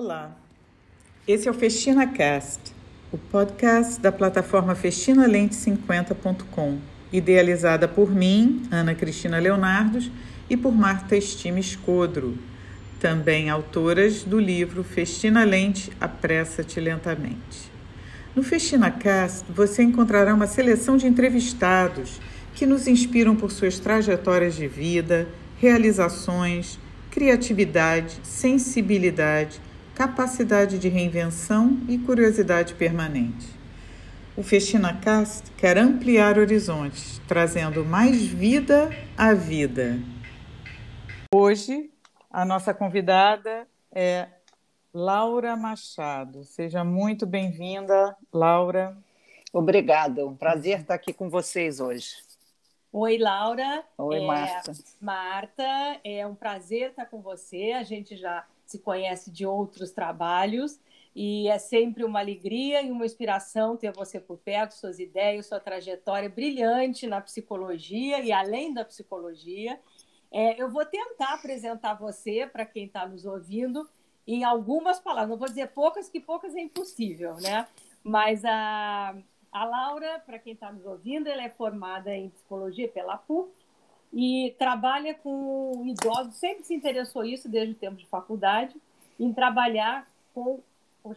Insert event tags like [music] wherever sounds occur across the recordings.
Olá, esse é o Festina Cast, o podcast da plataforma festinalente50.com, idealizada por mim, Ana Cristina Leonardos, e por Marta Estime Escodro, também autoras do livro Festina Lente, Apressa-te Lentamente. No Festina Cast você encontrará uma seleção de entrevistados que nos inspiram por suas trajetórias de vida, realizações, criatividade, sensibilidade, capacidade de reinvenção e curiosidade permanente. O Festina Cast quer ampliar horizontes, trazendo mais vida à vida. Hoje, a nossa convidada é Laura Machado. Seja muito bem-vinda, Laura. Obrigada, um prazer estar aqui com vocês hoje. Oi, Laura. Oi, é, Marta. Marta, é um prazer estar com você. A gente já se conhece de outros trabalhos e é sempre uma alegria e uma inspiração ter você por perto, suas ideias, sua trajetória brilhante na psicologia e além da psicologia. É, eu vou tentar apresentar você para quem está nos ouvindo em algumas palavras. Não vou dizer poucas, que poucas é impossível, né? Mas a, a Laura, para quem está nos ouvindo, ela é formada em psicologia pela PUC e trabalha com idosos, sempre se interessou isso desde o tempo de faculdade, em trabalhar com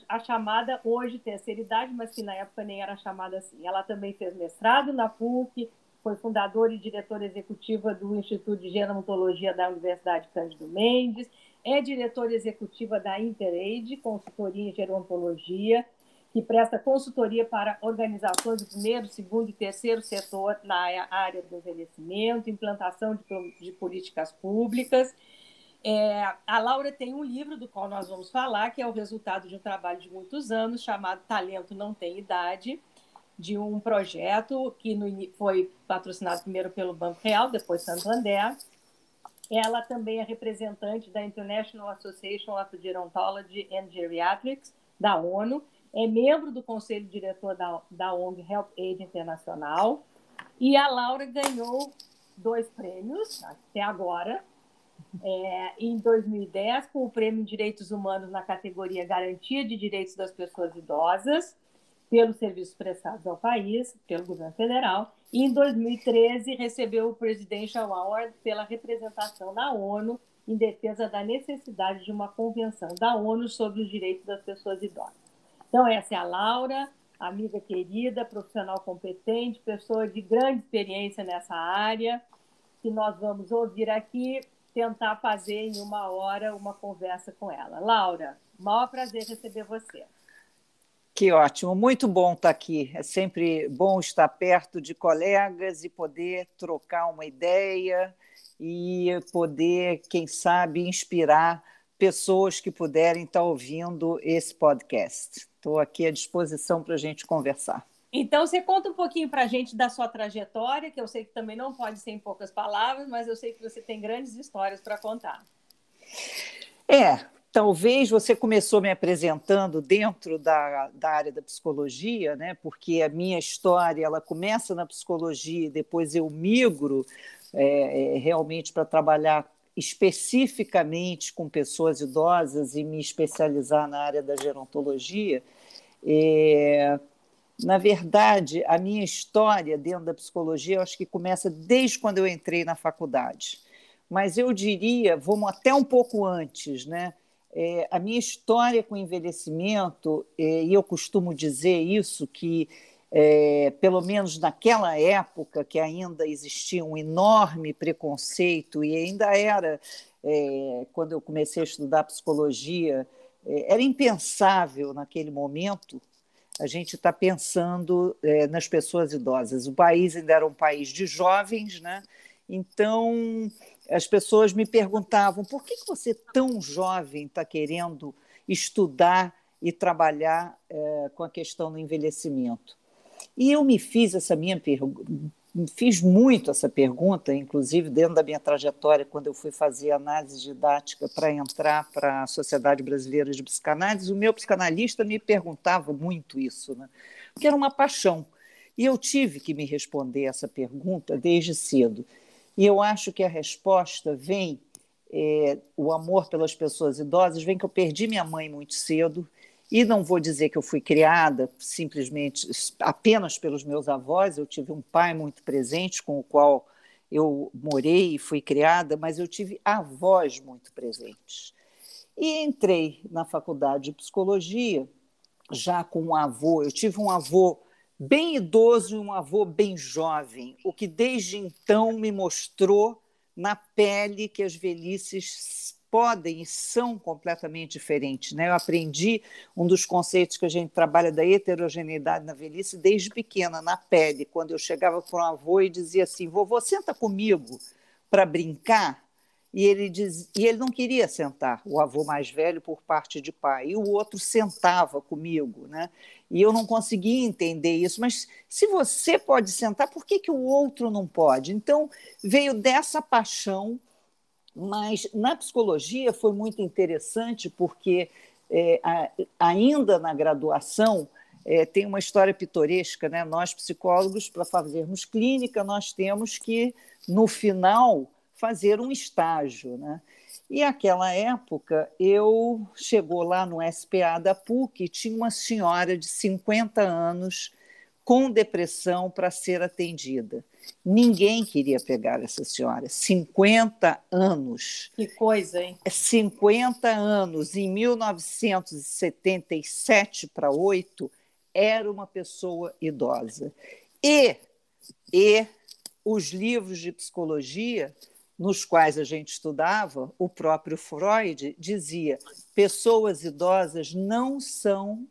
a chamada hoje terceira idade, mas que na época nem era chamada assim. Ela também fez mestrado na PUC, foi fundadora e diretora executiva do Instituto de Gerontologia da Universidade Cândido Mendes, é diretora executiva da Interaid, consultoria em gerontologia, que presta consultoria para organizações do primeiro, segundo e terceiro setor na área do envelhecimento, implantação de, de políticas públicas. É, a Laura tem um livro do qual nós vamos falar, que é o resultado de um trabalho de muitos anos, chamado Talento Não Tem Idade, de um projeto que no, foi patrocinado primeiro pelo Banco Real, depois Santander. Ela também é representante da International Association of Gerontology and Geriatrics, da ONU, é membro do conselho diretor da, da ONG Help Aid Internacional. E a Laura ganhou dois prêmios até agora. É, em 2010, com o Prêmio Direitos Humanos na categoria Garantia de Direitos das Pessoas Idosas, pelos serviços prestados ao país, pelo governo federal. E em 2013, recebeu o Presidential Award pela representação da ONU em defesa da necessidade de uma convenção da ONU sobre os direitos das pessoas idosas. Então, essa é a Laura, amiga querida, profissional competente, pessoa de grande experiência nessa área, que nós vamos ouvir aqui, tentar fazer em uma hora uma conversa com ela. Laura, maior prazer receber você. Que ótimo, muito bom estar aqui. É sempre bom estar perto de colegas e poder trocar uma ideia e poder, quem sabe, inspirar pessoas que puderem estar ouvindo esse podcast. Estou aqui à disposição para a gente conversar. Então, você conta um pouquinho para a gente da sua trajetória, que eu sei que também não pode ser em poucas palavras, mas eu sei que você tem grandes histórias para contar. É, talvez você começou me apresentando dentro da, da área da psicologia, né? porque a minha história ela começa na psicologia e depois eu migro é, é realmente para trabalhar especificamente com pessoas idosas e me especializar na área da gerontologia, é, na verdade, a minha história dentro da psicologia, eu acho que começa desde quando eu entrei na faculdade. Mas eu diria, vamos até um pouco antes, né? É, a minha história com envelhecimento, é, e eu costumo dizer isso, que é, pelo menos naquela época que ainda existia um enorme preconceito e ainda era, é, quando eu comecei a estudar psicologia, é, era impensável naquele momento a gente estar tá pensando é, nas pessoas idosas. O país ainda era um país de jovens, né? Então as pessoas me perguntavam por que, que você tão jovem está querendo estudar e trabalhar é, com a questão do envelhecimento. E eu me fiz essa minha pergunta, fiz muito essa pergunta, inclusive dentro da minha trajetória, quando eu fui fazer análise didática para entrar para a Sociedade Brasileira de Psicanálise, o meu psicanalista me perguntava muito isso, né? porque era uma paixão. E eu tive que me responder essa pergunta desde cedo. E eu acho que a resposta vem é, o amor pelas pessoas idosas vem que eu perdi minha mãe muito cedo e não vou dizer que eu fui criada simplesmente apenas pelos meus avós, eu tive um pai muito presente com o qual eu morei e fui criada, mas eu tive avós muito presentes. E entrei na faculdade de psicologia já com um avô. Eu tive um avô bem idoso e um avô bem jovem, o que desde então me mostrou na pele que as velhices podem e são completamente diferentes. Né? Eu aprendi um dos conceitos que a gente trabalha da heterogeneidade na velhice desde pequena, na pele, quando eu chegava para um avô e dizia assim: vovô, senta comigo para brincar. E ele, diz, e ele não queria sentar, o avô mais velho por parte de pai, e o outro sentava comigo. Né? E eu não conseguia entender isso, mas se você pode sentar, por que, que o outro não pode? Então, veio dessa paixão mas na psicologia foi muito interessante porque é, a, ainda na graduação é, tem uma história pitoresca, né? Nós psicólogos para fazermos clínica nós temos que no final fazer um estágio, né? E aquela época eu chegou lá no SPA da PUC, tinha uma senhora de 50 anos com depressão para ser atendida. Ninguém queria pegar essa senhora. 50 anos. Que coisa, hein? 50 anos. Em 1977 para 8, era uma pessoa idosa. E, e os livros de psicologia nos quais a gente estudava, o próprio Freud dizia: pessoas idosas não são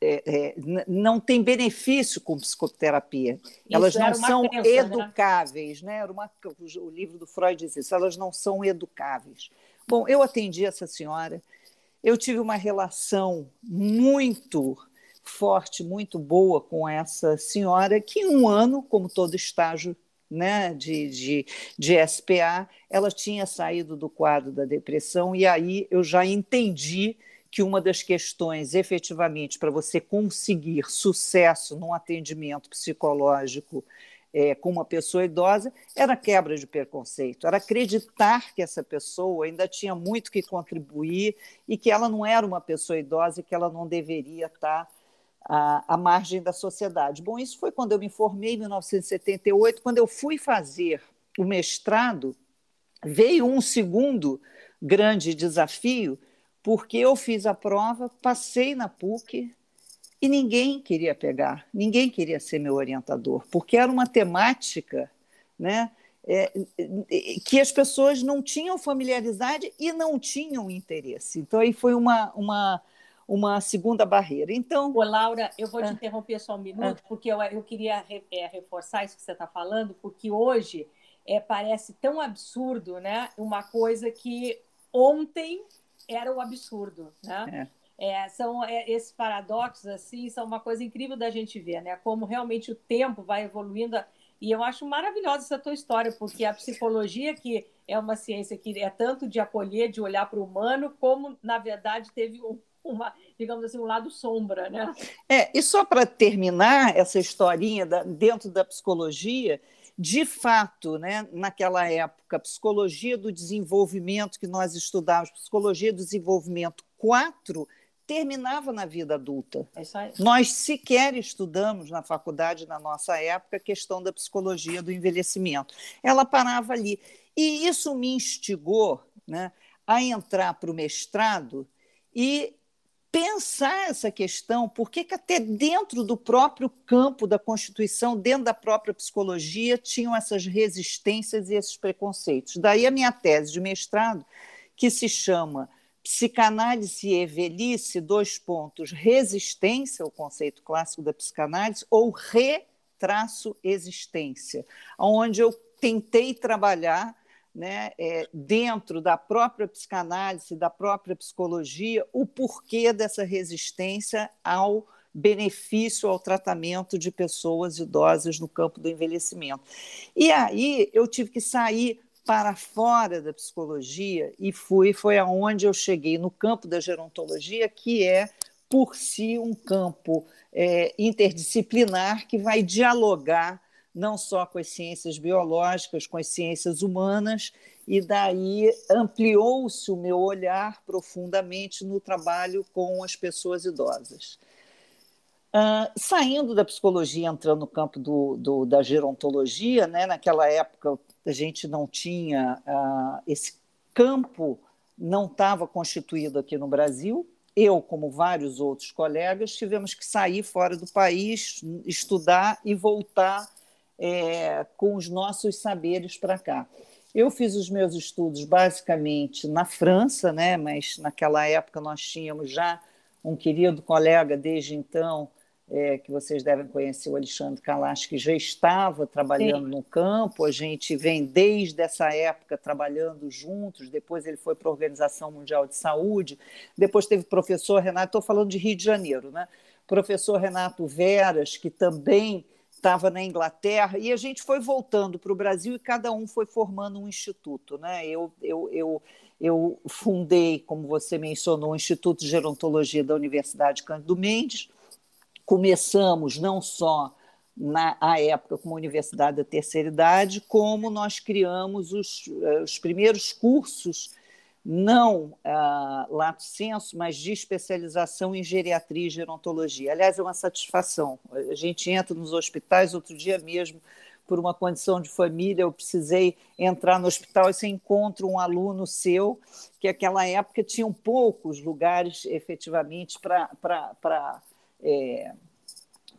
é, é, não tem benefício com psicoterapia. Isso elas não são crença, né? educáveis, né? Era uma, o livro do Freud diz isso, elas não são educáveis. Bom, eu atendi essa senhora, eu tive uma relação muito forte, muito boa com essa senhora, que em um ano, como todo estágio né, de, de, de SPA, ela tinha saído do quadro da depressão, e aí eu já entendi que uma das questões, efetivamente, para você conseguir sucesso num atendimento psicológico é, com uma pessoa idosa era quebra de preconceito, era acreditar que essa pessoa ainda tinha muito que contribuir e que ela não era uma pessoa idosa e que ela não deveria estar à, à margem da sociedade. Bom, isso foi quando eu me formei em 1978, quando eu fui fazer o mestrado, veio um segundo grande desafio, porque eu fiz a prova, passei na PUC e ninguém queria pegar, ninguém queria ser meu orientador, porque era uma temática né, é, é, que as pessoas não tinham familiaridade e não tinham interesse. Então, aí foi uma, uma, uma segunda barreira. Então, Ô, Laura, eu vou te ah, interromper só um minuto, ah, porque eu, eu queria é, reforçar isso que você está falando, porque hoje é, parece tão absurdo né, uma coisa que ontem era o absurdo, né? É. É, são é, esses paradoxos assim são uma coisa incrível da gente ver, né? Como realmente o tempo vai evoluindo e eu acho maravilhosa essa tua história porque a psicologia que é uma ciência que é tanto de acolher, de olhar para o humano, como na verdade teve um, uma, digamos assim, um lado sombra, né? É, e só para terminar essa historinha da, dentro da psicologia, de fato, né, naquela época, psicologia do desenvolvimento que nós estudávamos, psicologia do desenvolvimento 4, terminava na vida adulta. É nós sequer estudamos na faculdade, na nossa época, a questão da psicologia do envelhecimento. Ela parava ali. E isso me instigou né, a entrar para o mestrado e pensar essa questão, por que até dentro do próprio campo da Constituição, dentro da própria psicologia, tinham essas resistências e esses preconceitos. Daí a minha tese de mestrado, que se chama Psicanálise e Velhice, dois pontos, resistência, o conceito clássico da psicanálise, ou retraço-existência, onde eu tentei trabalhar né, é, dentro da própria psicanálise, da própria psicologia, o porquê dessa resistência ao benefício ao tratamento de pessoas idosas no campo do envelhecimento. E aí eu tive que sair para fora da psicologia e fui foi aonde eu cheguei no campo da gerontologia, que é por si um campo é, interdisciplinar que vai dialogar não só com as ciências biológicas, com as ciências humanas, e daí ampliou-se o meu olhar profundamente no trabalho com as pessoas idosas. Uh, saindo da psicologia, entrando no campo do, do, da gerontologia, né? naquela época a gente não tinha uh, esse campo, não estava constituído aqui no Brasil. Eu, como vários outros colegas, tivemos que sair fora do país, estudar e voltar é, com os nossos saberes para cá. Eu fiz os meus estudos basicamente na França, né? mas naquela época nós tínhamos já um querido colega desde então, é, que vocês devem conhecer, o Alexandre Kalash, que já estava trabalhando Sim. no campo. A gente vem desde essa época trabalhando juntos. Depois ele foi para a Organização Mundial de Saúde. Depois teve o professor Renato, estou falando de Rio de Janeiro, né? Professor Renato Veras, que também estava na Inglaterra, e a gente foi voltando para o Brasil e cada um foi formando um instituto. Né? Eu, eu, eu, eu fundei, como você mencionou, o Instituto de Gerontologia da Universidade Cândido Mendes. Começamos não só na a época como Universidade da Terceira Idade, como nós criamos os, eh, os primeiros cursos não uh, lato senso, mas de especialização em geriatria e gerontologia. Aliás, é uma satisfação. A gente entra nos hospitais, outro dia mesmo, por uma condição de família, eu precisei entrar no hospital e você encontra um aluno seu, que naquela época tinham poucos lugares efetivamente para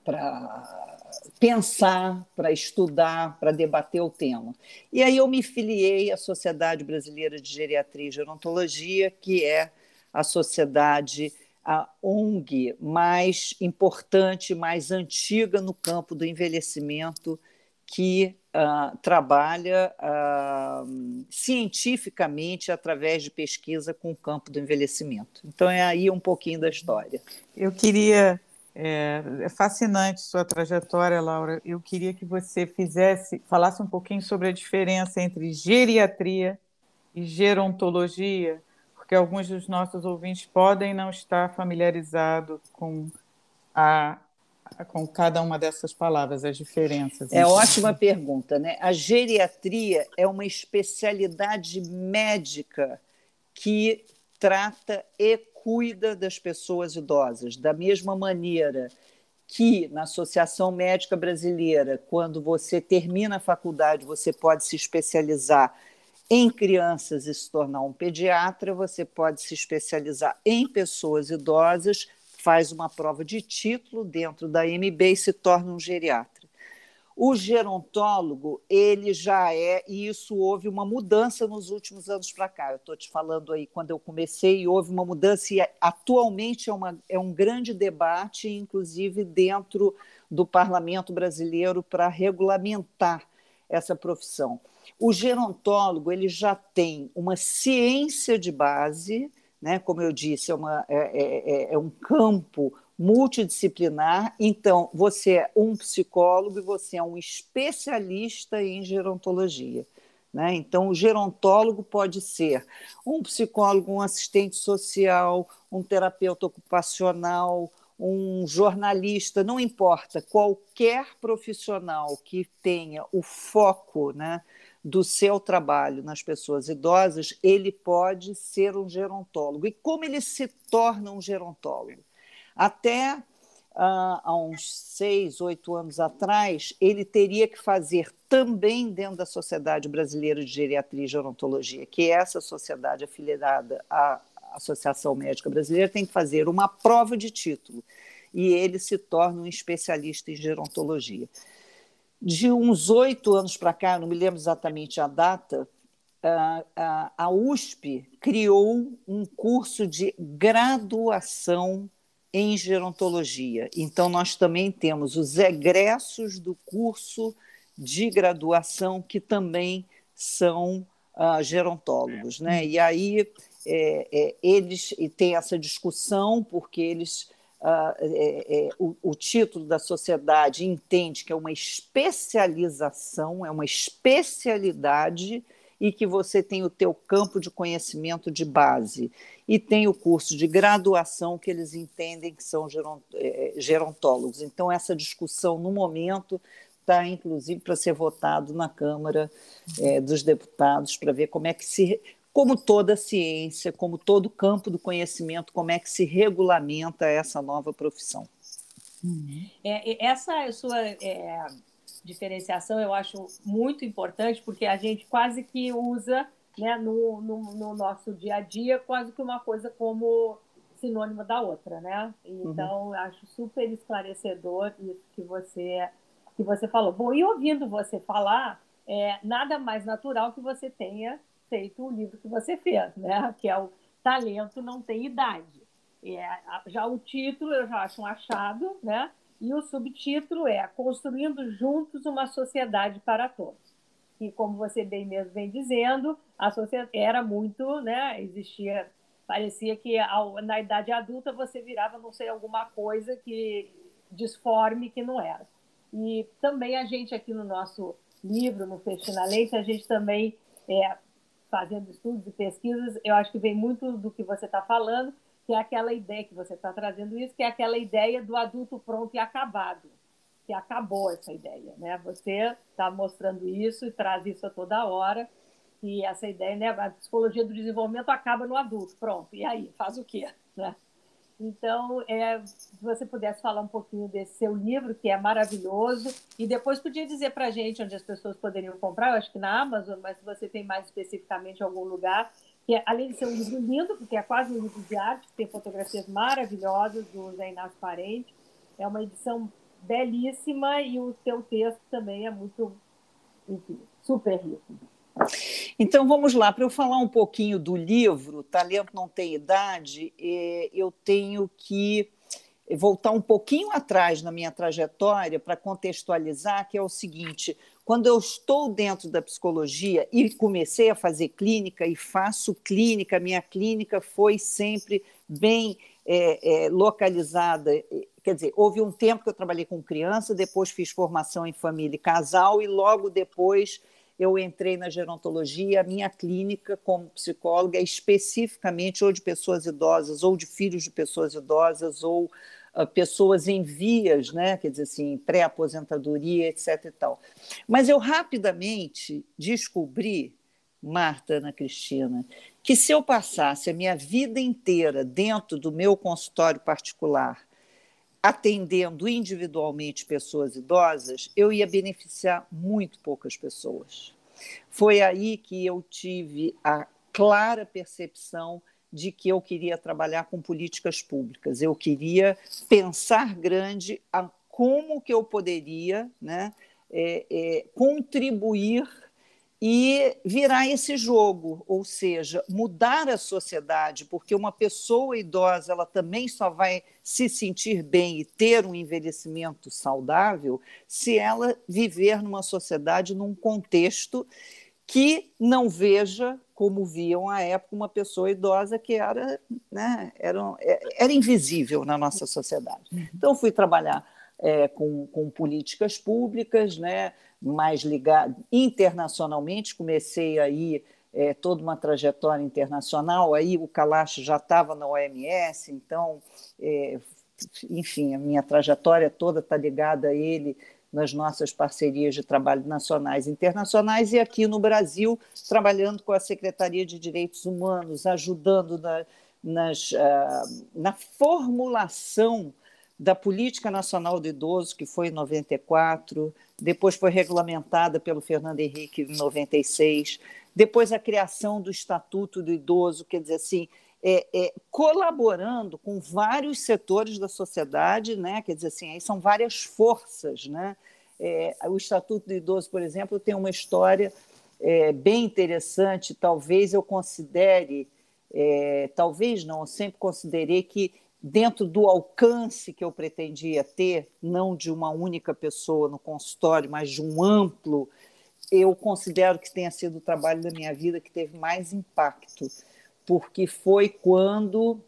para pensar, para estudar, para debater o tema. E aí eu me filiei à Sociedade Brasileira de Geriatria e Gerontologia, que é a sociedade, a ONG mais importante, mais antiga no campo do envelhecimento, que uh, trabalha uh, cientificamente através de pesquisa com o campo do envelhecimento. Então é aí um pouquinho da história. Eu queria é, é, fascinante sua trajetória, Laura. Eu queria que você fizesse, falasse um pouquinho sobre a diferença entre geriatria e gerontologia, porque alguns dos nossos ouvintes podem não estar familiarizados com a com cada uma dessas palavras, as diferenças. É ótima pergunta, né? A geriatria é uma especialidade médica que trata e cuida das pessoas idosas, da mesma maneira que na Associação Médica Brasileira, quando você termina a faculdade, você pode se especializar em crianças e se tornar um pediatra, você pode se especializar em pessoas idosas, faz uma prova de título dentro da MB e se torna um geriatra. O gerontólogo, ele já é, e isso houve uma mudança nos últimos anos para cá. Eu estou te falando aí, quando eu comecei, houve uma mudança, e atualmente é, uma, é um grande debate, inclusive dentro do parlamento brasileiro, para regulamentar essa profissão. O gerontólogo ele já tem uma ciência de base, né? como eu disse, é, uma, é, é, é, é um campo multidisciplinar. Então, você é um psicólogo e você é um especialista em gerontologia. Né? Então, o gerontólogo pode ser um psicólogo, um assistente social, um terapeuta ocupacional, um jornalista, não importa, qualquer profissional que tenha o foco né, do seu trabalho nas pessoas idosas, ele pode ser um gerontólogo. E como ele se torna um gerontólogo? Até uh, há uns seis, oito anos atrás, ele teria que fazer também dentro da Sociedade Brasileira de Geriatria e Gerontologia, que é essa sociedade afiliada à Associação Médica Brasileira, tem que fazer uma prova de título e ele se torna um especialista em gerontologia. De uns oito anos para cá, não me lembro exatamente a data, a USP criou um curso de graduação em gerontologia. Então, nós também temos os egressos do curso de graduação que também são uh, gerontólogos. Né? E aí é, é, eles têm essa discussão, porque eles. Uh, é, o, o, título da sociedade entende que é uma especialização, é uma especialidade e que você tem o teu campo de conhecimento de base e tem o curso de graduação que eles entendem que são é, gerontólogos. Então essa discussão no momento está, inclusive, para ser votado na Câmara é, dos Deputados, para ver como é que se. Como toda ciência, como todo campo do conhecimento, como é que se regulamenta essa nova profissão. É, essa sua é, diferenciação eu acho muito importante, porque a gente quase que usa né, no, no, no, nosso dia a dia quase que uma coisa como sinônimo da outra, né? Então, uhum. acho super esclarecedor isso que você, que você falou. Bom, e ouvindo você falar, é nada mais natural que você tenha feito o livro que você fez, né? Que é o Talento Não Tem Idade. É, já o título eu já acho um achado, né? E o subtítulo é Construindo Juntos uma Sociedade para Todos que, como você bem mesmo vem dizendo, a sociedade era muito, né? Existia, parecia que ao, na idade adulta você virava, não sei, alguma coisa que disforme que não era. E também a gente aqui no nosso livro, no Festina Leite, a gente também, é, fazendo estudos e pesquisas, eu acho que vem muito do que você está falando, que é aquela ideia que você está trazendo isso, que é aquela ideia do adulto pronto e acabado que acabou essa ideia, né? Você está mostrando isso e traz isso a toda hora, e essa ideia, né? A psicologia do desenvolvimento acaba no adulto, pronto. E aí, faz o quê, né? Então, é, se você pudesse falar um pouquinho desse seu livro, que é maravilhoso, e depois podia dizer para a gente onde as pessoas poderiam comprar, eu acho que na Amazon, mas se você tem mais especificamente algum lugar, que além de ser um livro lindo, porque é quase um livro de arte, tem fotografias maravilhosas do Zé Inácio Parente, é uma edição belíssima e o seu texto também é muito, enfim, super rico. Então vamos lá, para eu falar um pouquinho do livro Talento Não Tem Idade, é, eu tenho que voltar um pouquinho atrás na minha trajetória para contextualizar, que é o seguinte: quando eu estou dentro da psicologia e comecei a fazer clínica e faço clínica, minha clínica foi sempre bem é, é, localizada Quer dizer, houve um tempo que eu trabalhei com criança, depois fiz formação em família e casal, e logo depois eu entrei na gerontologia. A minha clínica, como psicóloga, é especificamente ou de pessoas idosas, ou de filhos de pessoas idosas, ou pessoas em vias, né? quer dizer assim, pré-aposentadoria, etc. E tal. Mas eu rapidamente descobri, Marta, Ana Cristina, que se eu passasse a minha vida inteira dentro do meu consultório particular, atendendo individualmente pessoas idosas, eu ia beneficiar muito poucas pessoas. Foi aí que eu tive a clara percepção de que eu queria trabalhar com políticas públicas. Eu queria pensar grande a como que eu poderia né, é, é, contribuir e virar esse jogo, ou seja, mudar a sociedade, porque uma pessoa idosa ela também só vai se sentir bem e ter um envelhecimento saudável se ela viver numa sociedade num contexto que não veja como viam à época uma pessoa idosa que era, né, era, era invisível na nossa sociedade. Uhum. Então fui trabalhar é, com, com políticas públicas, né, mais ligado internacionalmente, comecei aí é, toda uma trajetória internacional, aí o Kalash já estava na OMS, então, é, enfim, a minha trajetória toda está ligada a ele nas nossas parcerias de trabalho nacionais e internacionais, e aqui no Brasil, trabalhando com a Secretaria de Direitos Humanos, ajudando na, nas, uh, na formulação da Política Nacional do Idoso, que foi em 94, depois foi regulamentada pelo Fernando Henrique em 96, depois a criação do Estatuto do Idoso, quer dizer assim, é, é, colaborando com vários setores da sociedade, né? quer dizer assim, aí são várias forças. Né? É, o Estatuto do Idoso, por exemplo, tem uma história é, bem interessante, talvez eu considere, é, talvez não, eu sempre considerei que dentro do alcance que eu pretendia ter, não de uma única pessoa no consultório, mas de um amplo, eu considero que tenha sido o trabalho da minha vida que teve mais impacto, porque foi quando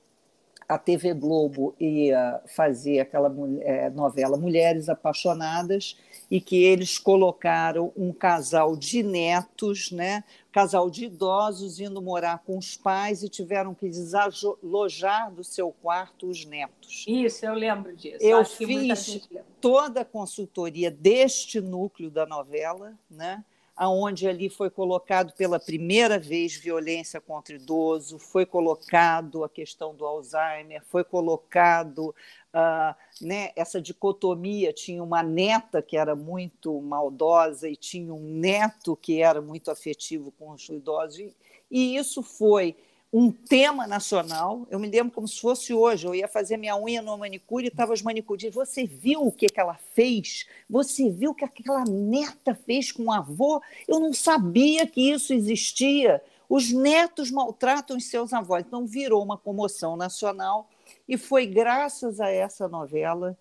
a TV Globo ia fazer aquela é, novela Mulheres Apaixonadas e que eles colocaram um casal de netos, né? casal de idosos indo morar com os pais e tiveram que desalojar do seu quarto os netos. Isso, eu lembro disso. Eu Acho fiz toda a consultoria deste núcleo da novela, né? Aonde ali foi colocado pela primeira vez violência contra idoso, foi colocado a questão do Alzheimer, foi colocado uh, né, essa dicotomia, tinha uma neta que era muito maldosa e tinha um neto que era muito afetivo com os idosos, e, e isso foi um tema nacional. Eu me lembro como se fosse hoje. Eu ia fazer minha unha no manicure e estava os manicures. Você viu o que, que ela fez? Você viu o que aquela neta fez com o avô? Eu não sabia que isso existia. Os netos maltratam os seus avós. Então, virou uma comoção nacional e foi graças a essa novela.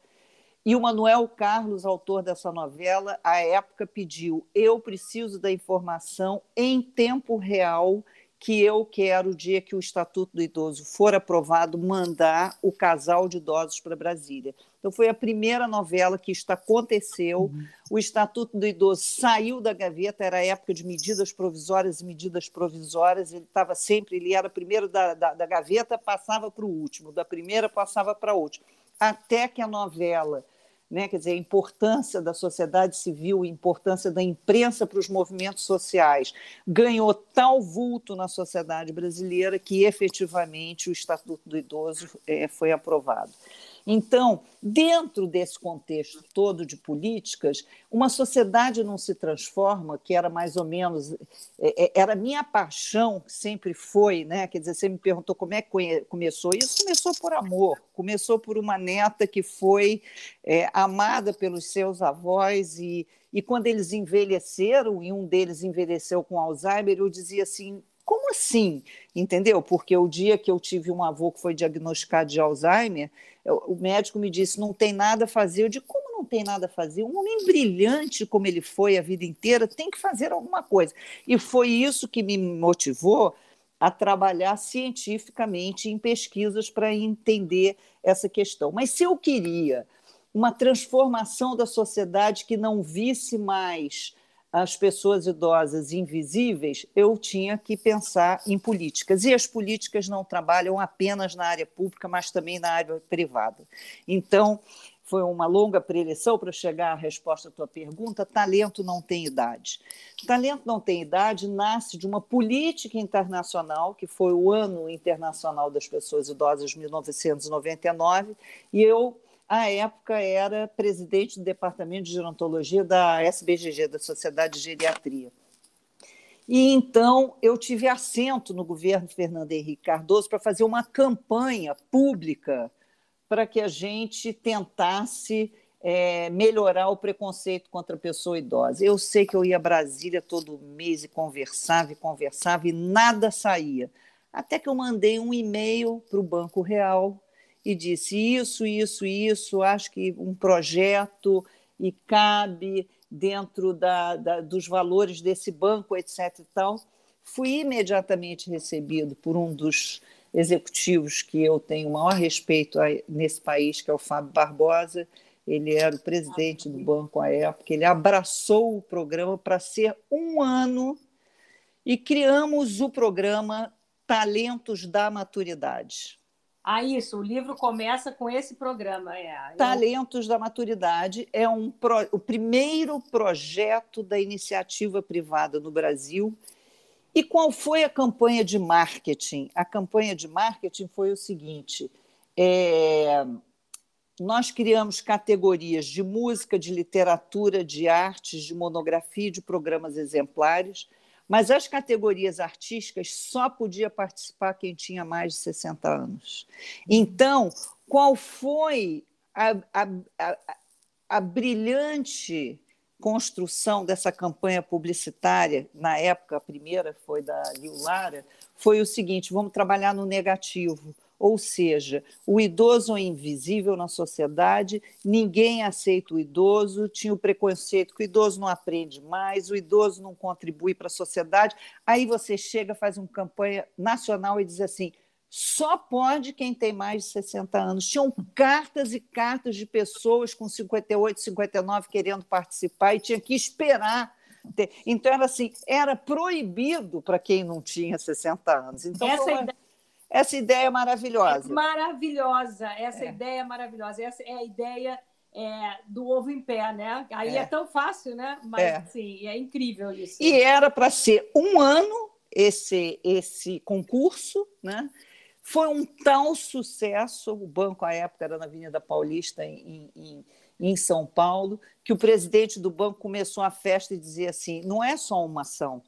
E o Manuel Carlos, autor dessa novela, à época pediu: Eu preciso da informação em tempo real que eu quero, o dia que o Estatuto do Idoso for aprovado, mandar o casal de idosos para Brasília. Então, foi a primeira novela que isto aconteceu. Uhum. O Estatuto do Idoso saiu da gaveta, era a época de medidas provisórias e medidas provisórias. Ele estava sempre, ele era primeiro da, da, da gaveta, passava para o último, da primeira passava para a última. Até que a novela né? quer dizer, a importância da sociedade civil, a importância da imprensa para os movimentos sociais, ganhou tal vulto na sociedade brasileira que efetivamente o Estatuto do Idoso é, foi aprovado. Então, dentro desse contexto todo de políticas, uma sociedade não se transforma, que era mais ou menos, é, é, era minha paixão, sempre foi, né? Quer dizer, você me perguntou como é que começou. Isso começou por amor, começou por uma neta que foi é, amada pelos seus avós e, e quando eles envelheceram, e um deles envelheceu com Alzheimer, eu dizia assim: como assim? Entendeu? Porque o dia que eu tive um avô que foi diagnosticado de Alzheimer, eu, o médico me disse: não tem nada a fazer. Eu digo: como não tem nada a fazer? Um homem brilhante como ele foi a vida inteira tem que fazer alguma coisa. E foi isso que me motivou a trabalhar cientificamente em pesquisas para entender essa questão. Mas se eu queria uma transformação da sociedade que não visse mais as pessoas idosas invisíveis, eu tinha que pensar em políticas. E as políticas não trabalham apenas na área pública, mas também na área privada. Então, foi uma longa preleção para chegar à resposta à tua pergunta. Talento não tem idade. Talento não tem idade nasce de uma política internacional, que foi o Ano Internacional das Pessoas Idosas, 1999, e eu à época era presidente do departamento de gerontologia da SBGG, da Sociedade de Geriatria. E então eu tive assento no governo Fernando Henrique Cardoso para fazer uma campanha pública para que a gente tentasse é, melhorar o preconceito contra a pessoa idosa. Eu sei que eu ia a Brasília todo mês e conversava e conversava e nada saía. Até que eu mandei um e-mail para o Banco Real e disse isso, isso, isso, acho que um projeto e cabe dentro da, da, dos valores desse banco, etc. E tal. Fui imediatamente recebido por um dos executivos que eu tenho o maior respeito nesse país, que é o Fábio Barbosa. Ele era o presidente do banco à época. Ele abraçou o programa para ser um ano e criamos o programa Talentos da Maturidade. Ah, isso, o livro começa com esse programa. É. Talentos da Maturidade é um pro, o primeiro projeto da iniciativa privada no Brasil. E qual foi a campanha de marketing? A campanha de marketing foi o seguinte: é, nós criamos categorias de música, de literatura, de artes, de monografia, de programas exemplares mas as categorias artísticas só podia participar quem tinha mais de 60 anos. Então, qual foi a, a, a, a brilhante construção dessa campanha publicitária, na época a primeira foi da Lil Lara, foi o seguinte: vamos trabalhar no negativo ou seja, o idoso é invisível na sociedade, ninguém aceita o idoso, tinha o preconceito que o idoso não aprende mais, o idoso não contribui para a sociedade. Aí você chega, faz uma campanha nacional e diz assim: só pode quem tem mais de 60 anos. Tinham cartas e cartas de pessoas com 58, 59 querendo participar e tinha que esperar. Então, era assim, era proibido para quem não tinha 60 anos. Então, essa, uma... ideia... essa ideia é maravilhosa. É maravilhosa, essa é. ideia é maravilhosa. Essa é a ideia é, do ovo em pé, né? Aí é, é tão fácil, né? Mas, é. Assim, é incrível isso. E era para ser um ano esse, esse concurso, né? Foi um tal sucesso, o banco à época era na Avenida Paulista, em, em, em São Paulo, que o presidente do banco começou a festa e dizia assim: não é só uma ação,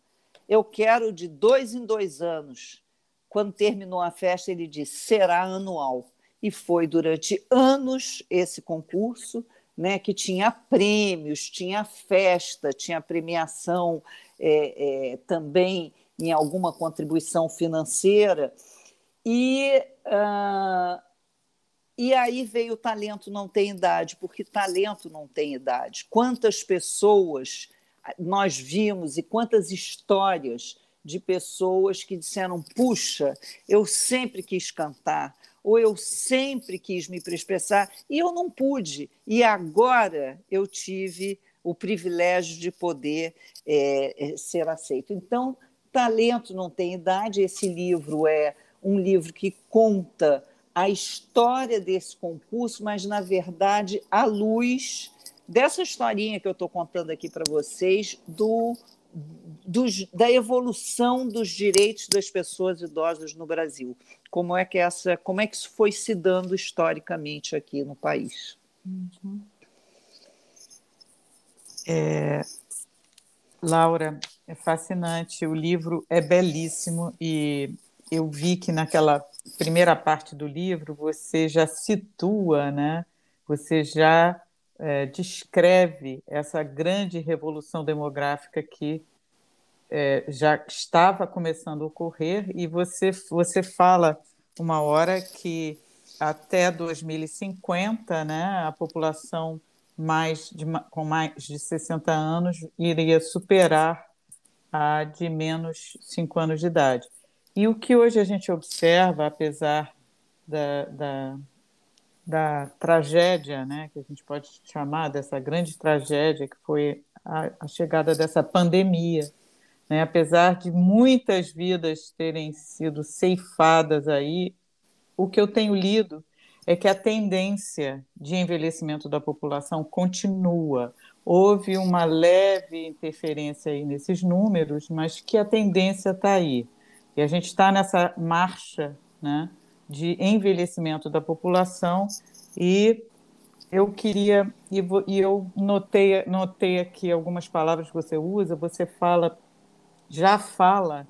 eu quero de dois em dois anos. Quando terminou a festa, ele disse: será anual. E foi durante anos esse concurso, né, que tinha prêmios, tinha festa, tinha premiação é, é, também em alguma contribuição financeira. E, uh, e aí veio o talento não tem idade, porque talento não tem idade. Quantas pessoas nós vimos e quantas histórias de pessoas que disseram: puxa, eu sempre quis cantar, ou eu sempre quis me expressar e eu não pude. E agora eu tive o privilégio de poder é, ser aceito. Então, talento não tem idade. Esse livro é um livro que conta a história desse concurso, mas, na verdade, à luz dessa historinha que eu estou contando aqui para vocês, do, dos, da evolução dos direitos das pessoas idosas no Brasil. Como é que essa, como é que isso foi se dando historicamente aqui no país? Uhum. É, Laura, é fascinante. O livro é belíssimo e eu vi que naquela primeira parte do livro você já situa, né? Você já é, descreve essa grande revolução demográfica que é, já estava começando a ocorrer e você você fala uma hora que até 2050, né, a população mais de, com mais de 60 anos iria superar a de menos 5 anos de idade. E o que hoje a gente observa, apesar da, da, da tragédia, né, que a gente pode chamar dessa grande tragédia que foi a, a chegada dessa pandemia, né, apesar de muitas vidas terem sido ceifadas aí, o que eu tenho lido é que a tendência de envelhecimento da população continua. Houve uma leve interferência aí nesses números, mas que a tendência está aí. E a gente está nessa marcha né, de envelhecimento da população e eu queria e eu notei notei aqui algumas palavras que você usa. Você fala já fala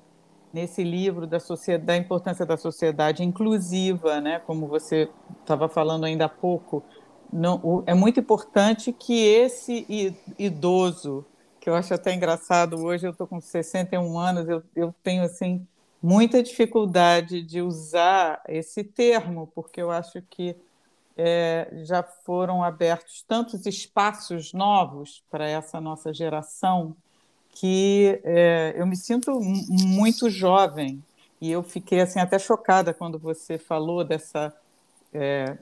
nesse livro da, sociedade, da importância da sociedade inclusiva, né? Como você estava falando ainda há pouco, não, o, é muito importante que esse idoso, que eu acho até engraçado hoje, eu estou com 61 anos, eu, eu tenho assim muita dificuldade de usar esse termo, porque eu acho que é, já foram abertos tantos espaços novos para essa nossa geração que é, eu me sinto muito jovem. E eu fiquei assim até chocada quando você falou dessa é,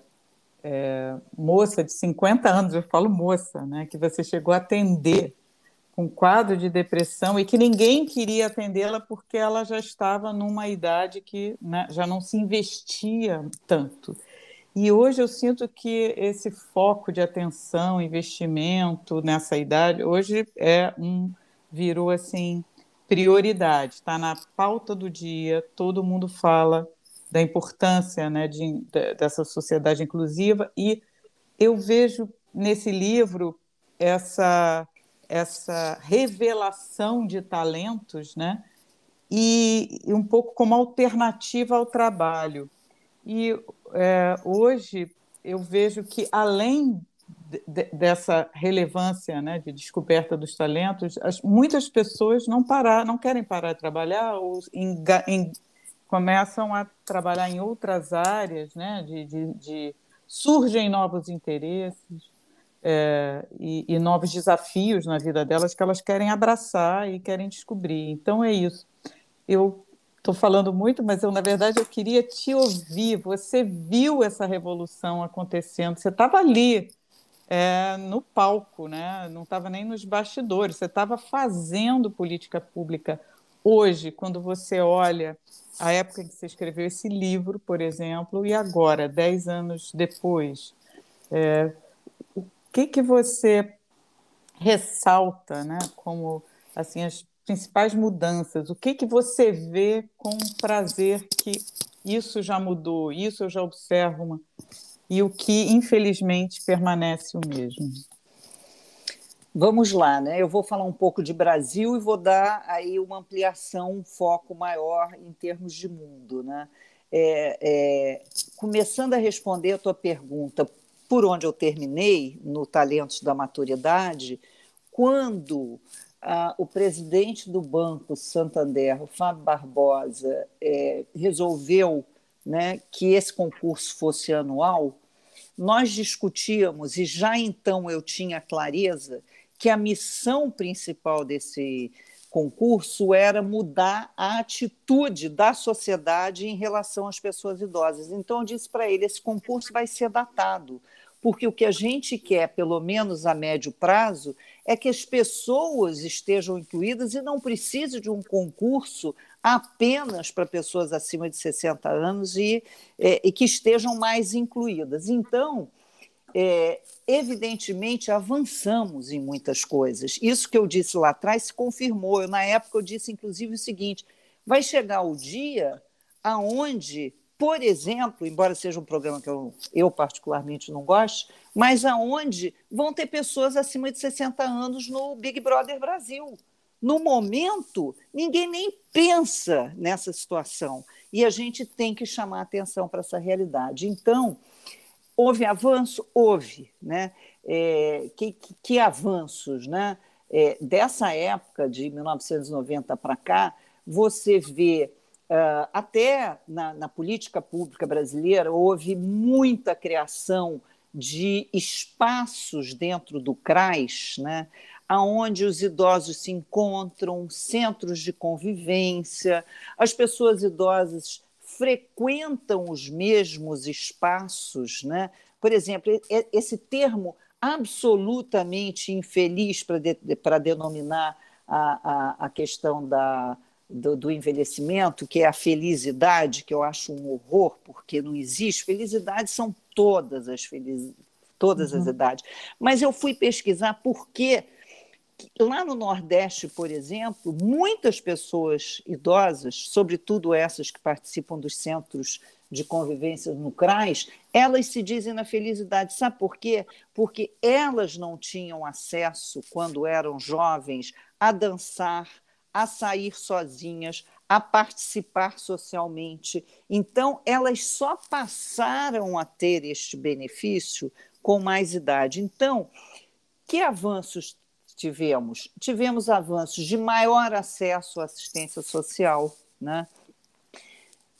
é, moça de 50 anos, eu falo moça, né, que você chegou a atender com quadro de depressão e que ninguém queria atendê-la porque ela já estava numa idade que né, já não se investia tanto. E hoje eu sinto que esse foco de atenção, investimento nessa idade, hoje é um virou assim prioridade, está na pauta do dia, todo mundo fala da importância né, de, de, dessa sociedade inclusiva e eu vejo nesse livro essa essa revelação de talentos, né? E, e um pouco como alternativa ao trabalho. E é, hoje eu vejo que além de, dessa relevância, né, de descoberta dos talentos, as, muitas pessoas não parar, não querem parar de trabalhar ou em, em, começam a trabalhar em outras áreas, né, de, de, de surgem novos interesses é, e, e, novos desafios na vida delas que elas querem abraçar e querem descobrir. Então é isso. Eu estou falando muito, mas eu, na verdade, eu queria te ouvir. Você viu essa revolução acontecendo, você estava ali, é, no palco, né? não estava nem nos bastidores, você estava fazendo política pública. Hoje, quando você olha a época em que você escreveu esse livro, por exemplo, e agora, dez anos depois, é, que, que você ressalta né, como assim as principais mudanças? O que, que você vê com prazer que isso já mudou, isso eu já observo uma e o que, infelizmente, permanece o mesmo? Vamos lá, né? Eu vou falar um pouco de Brasil e vou dar aí uma ampliação, um foco maior em termos de mundo, né? É, é, começando a responder a tua pergunta, por onde eu terminei, no Talentos da Maturidade, quando ah, o presidente do Banco Santander, o Fábio Barbosa, é, resolveu né, que esse concurso fosse anual, nós discutíamos, e já então eu tinha clareza, que a missão principal desse concurso era mudar a atitude da sociedade em relação às pessoas idosas. Então, eu disse para ele: esse concurso vai ser datado, porque o que a gente quer, pelo menos a médio prazo, é que as pessoas estejam incluídas e não precise de um concurso apenas para pessoas acima de 60 anos e, é, e que estejam mais incluídas. Então, é, evidentemente, avançamos em muitas coisas. Isso que eu disse lá atrás se confirmou. Eu, na época, eu disse, inclusive, o seguinte: vai chegar o dia aonde por exemplo, embora seja um programa que eu, eu particularmente não gosto, mas aonde vão ter pessoas acima de 60 anos no Big Brother Brasil. No momento, ninguém nem pensa nessa situação e a gente tem que chamar atenção para essa realidade. Então, houve avanço? Houve. Né? É, que, que, que, avanços? Né? É, dessa época, de 1990 para cá, você vê Uh, até na, na, política pública brasileira houve muita criação de espaços dentro do CRAS, né, aonde os idosos se encontram, centros de convivência, as pessoas idosas frequentam os mesmos espaços, né? Por exemplo, esse termo absolutamente infeliz para de, denominar a, a, a questão da, do, do, envelhecimento, que é a felicidade, que eu acho um horror, porque não existe. Felicidade são todas as feliz, todas uhum. as idades. Mas eu fui pesquisar porque lá no Nordeste, por exemplo, muitas pessoas idosas, sobretudo essas que participam dos centros de convivência no CRAS, elas se dizem na felicidade. Sabe por quê? Porque elas não tinham acesso, quando eram jovens, a dançar, a sair sozinhas, a participar socialmente. Então, elas só passaram a ter este benefício com mais idade. Então, que avanços tivemos? Tivemos avanços de maior acesso à assistência social, né?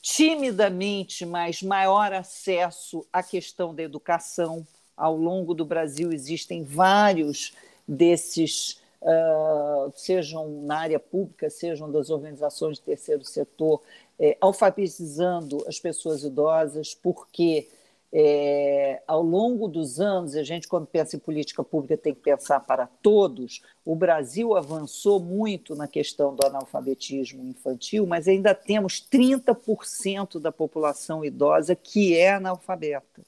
timidamente, mas maior acesso à questão da educação. Ao longo do Brasil existem vários desses uh, sejam na área pública, sejam das organizações de terceiro setor, é, alfabetizando as pessoas idosas, porque é, ao longo dos anos, a gente, quando pensa em política pública, tem que pensar para todos. O Brasil avançou muito na questão do analfabetismo infantil, mas ainda temos 30% da população idosa que é analfabeta.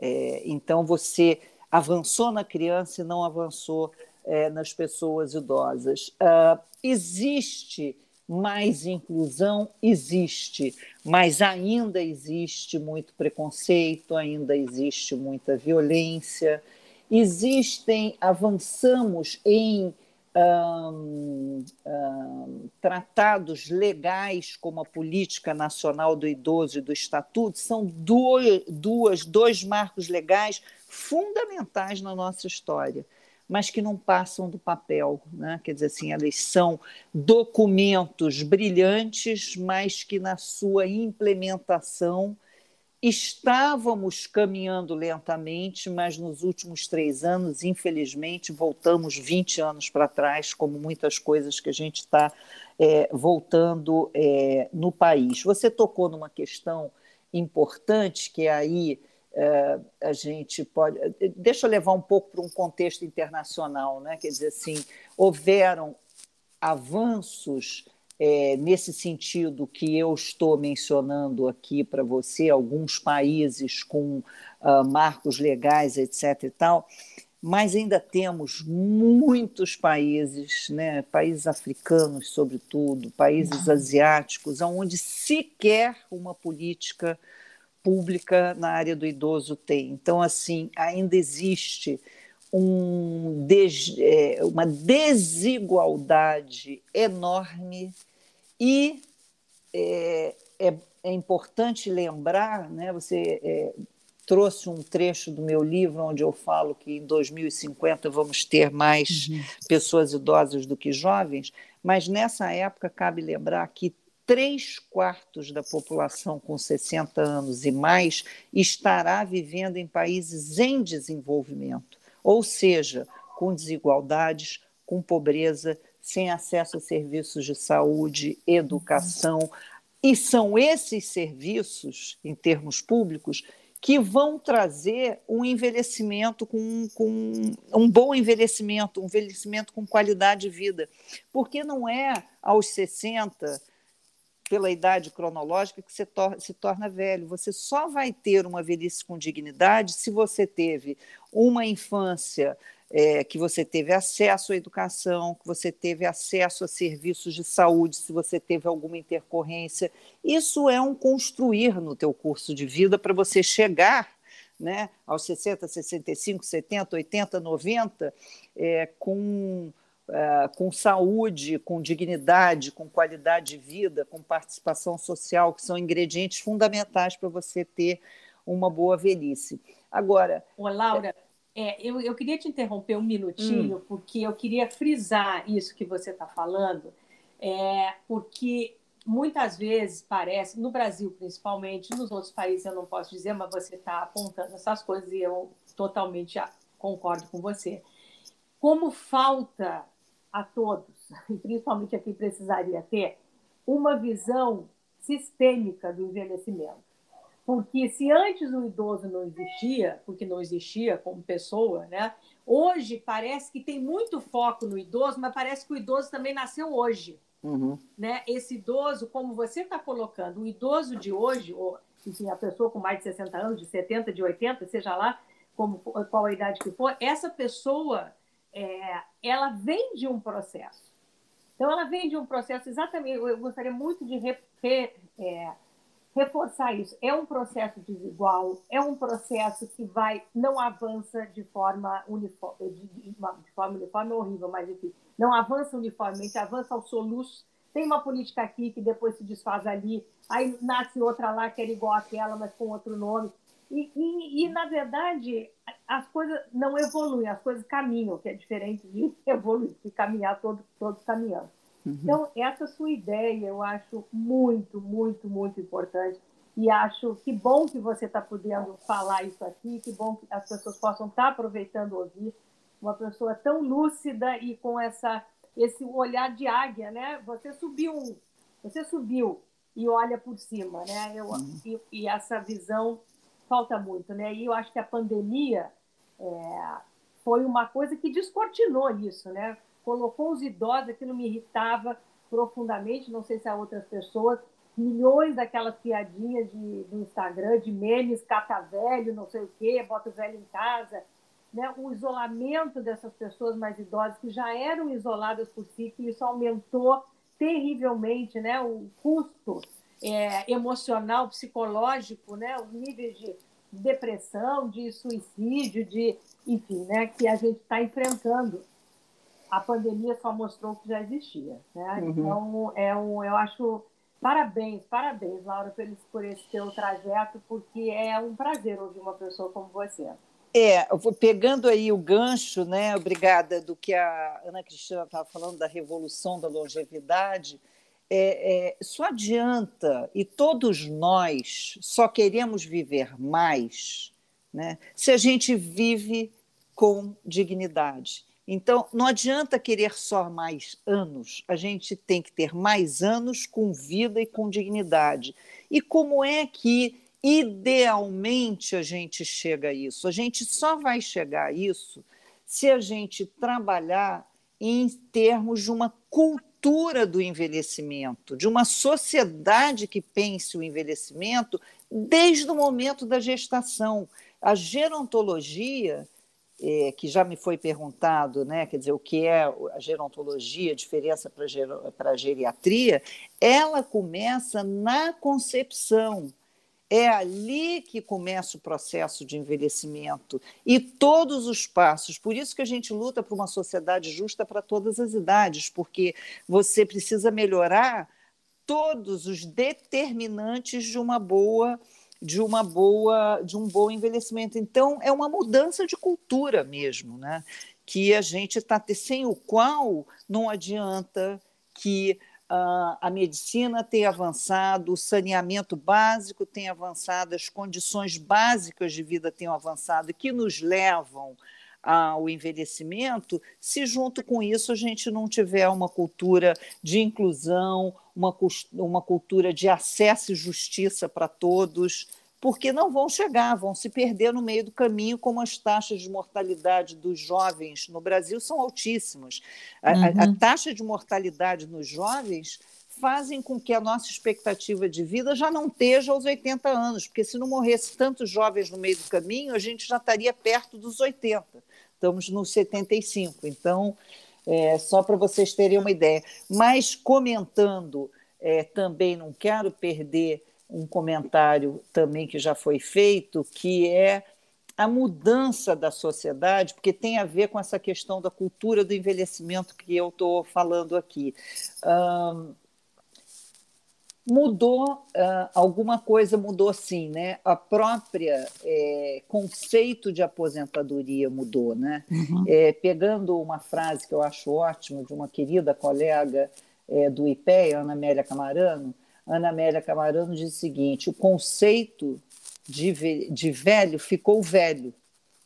É, então, você avançou na criança e não avançou é, nas pessoas idosas. Uh, existe mais inclusão? Existe, mas ainda existe muito preconceito, ainda existe muita violência. Existem, avançamos em um, um, tratados legais como a Política Nacional do Idoso e do Estatuto, são duas, duas, dois marcos legais fundamentais na nossa história mas que não passam do papel. Né? Quer dizer assim, elas são documentos brilhantes, mas que na sua implementação Estávamos caminhando lentamente, mas nos últimos três anos, infelizmente, voltamos 20 anos para trás, como muitas coisas que a gente está é, voltando é, no país. Você tocou numa questão importante, que aí é, a gente pode. Deixa eu levar um pouco para um contexto internacional, né? quer dizer assim, houveram avanços é, nesse sentido que eu estou mencionando aqui para você, alguns países com uh, marcos legais, etc. e tal, mas ainda temos muitos países, né, países africanos, sobretudo, países asiáticos, onde sequer uma política pública na área do idoso tem. Então, assim, ainda existe um des, é, uma desigualdade enorme e é, é, é importante lembrar, né, você é, trouxe um trecho do meu livro onde eu falo que em 2050 vamos ter mais uhum. pessoas idosas do que jovens, mas nessa época cabe lembrar que três quartos da população com 60 anos e mais estará vivendo em países em desenvolvimento, ou seja, com desigualdades, com pobreza, sem acesso a serviços de saúde, educação. E são esses serviços, em termos públicos, que vão trazer um envelhecimento com, com um bom envelhecimento, um envelhecimento com qualidade de vida. Porque não é aos 60, pela idade cronológica, que você tor se torna velho. Você só vai ter uma velhice com dignidade se você teve uma infância é, que você teve acesso à educação, que você teve acesso a serviços de saúde, se você teve alguma intercorrência. Isso é um construir no teu curso de vida para você chegar né, aos 60, 65, 70, 80, 90 é, com, é, com saúde, com dignidade, com qualidade de vida, com participação social, que são ingredientes fundamentais para você ter uma boa velhice. Agora. Ô, Laura, é, eu, eu queria te interromper um minutinho, hum. porque eu queria frisar isso que você está falando, é, porque muitas vezes parece, no Brasil principalmente, nos outros países eu não posso dizer, mas você está apontando essas coisas e eu totalmente concordo com você. Como falta a todos, [laughs] e principalmente a quem precisaria ter, uma visão sistêmica do envelhecimento. Porque se antes o idoso não existia, porque não existia como pessoa, né? Hoje parece que tem muito foco no idoso, mas parece que o idoso também nasceu hoje. Uhum. Né? Esse idoso, como você está colocando, o idoso de hoje, ou enfim, a pessoa com mais de 60 anos, de 70, de 80, seja lá como, qual a idade que for, essa pessoa é, ela vem de um processo. Então, ela vem de um processo exatamente. Eu gostaria muito de re, re, é, reforçar isso. É um processo desigual, é um processo que vai não avança de forma uniforme, de, de, forma uniforme é horrível, mas enfim, não avança uniformemente, avança ao soluço. Tem uma política aqui que depois se desfaz ali, aí nasce outra lá que era igual àquela, mas com outro nome. E, e, e, na verdade, as coisas não evoluem, as coisas caminham, que é diferente de [laughs] evoluir, de caminhar todos, todos caminhando. Uhum. Então, essa sua ideia eu acho muito, muito, muito importante. E acho que bom que você está podendo falar isso aqui, que bom que as pessoas possam estar tá aproveitando ouvir uma pessoa tão lúcida e com essa esse olhar de águia, né? Você subiu, você subiu e olha por cima, né? Eu, uhum. e, e, essa visão falta muito, né? E eu acho que a pandemia é, foi uma coisa que descortinou isso, né? colocou os idosos, aquilo me irritava profundamente, não sei se há outras pessoas, milhões daquelas piadinhas de, do Instagram, de memes, cata velho, não sei o quê, bota o velho em casa, né? o isolamento dessas pessoas mais idosas que já eram isoladas por si, que isso aumentou terrivelmente né? o custo é, emocional, psicológico, né? os níveis de depressão, de suicídio, de enfim, né? que a gente está enfrentando a pandemia só mostrou que já existia. Né? Uhum. Então, é um, eu acho. Parabéns, parabéns, Laura, por esse, por esse teu trajeto, porque é um prazer ouvir uma pessoa como você. É, pegando aí o gancho, né? Obrigada do que a Ana Cristina estava falando da revolução da longevidade. É, é, só adianta, e todos nós só queremos viver mais né, se a gente vive com dignidade. Então, não adianta querer só mais anos, a gente tem que ter mais anos com vida e com dignidade. E como é que, idealmente, a gente chega a isso? A gente só vai chegar a isso se a gente trabalhar em termos de uma cultura do envelhecimento, de uma sociedade que pense o envelhecimento desde o momento da gestação. A gerontologia é, que já me foi perguntado, né, quer dizer, o que é a gerontologia, a diferença para a geriatria, ela começa na concepção. É ali que começa o processo de envelhecimento e todos os passos. Por isso que a gente luta por uma sociedade justa para todas as idades, porque você precisa melhorar todos os determinantes de uma boa de uma boa de um bom envelhecimento. Então é uma mudança de cultura mesmo, né? Que a gente está sem o qual não adianta que a medicina tenha avançado, o saneamento básico tenha avançado, as condições básicas de vida tenham avançado, que nos levam ao envelhecimento, se junto com isso a gente não tiver uma cultura de inclusão, uma, uma cultura de acesso e justiça para todos, porque não vão chegar, vão se perder no meio do caminho, como as taxas de mortalidade dos jovens no Brasil são altíssimas. A, uhum. a, a taxa de mortalidade nos jovens fazem com que a nossa expectativa de vida já não esteja aos 80 anos, porque se não morresse tantos jovens no meio do caminho, a gente já estaria perto dos 80. Estamos nos 75. Então, é, só para vocês terem uma ideia. Mas comentando, é, também não quero perder um comentário também que já foi feito, que é a mudança da sociedade, porque tem a ver com essa questão da cultura do envelhecimento que eu estou falando aqui. Um, mudou uh, alguma coisa mudou sim né a própria é, conceito de aposentadoria mudou né uhum. é, pegando uma frase que eu acho ótima de uma querida colega é, do IPEA Ana Amélia Camarano Ana Amélia Camarano diz o seguinte: o conceito de, de velho ficou velho.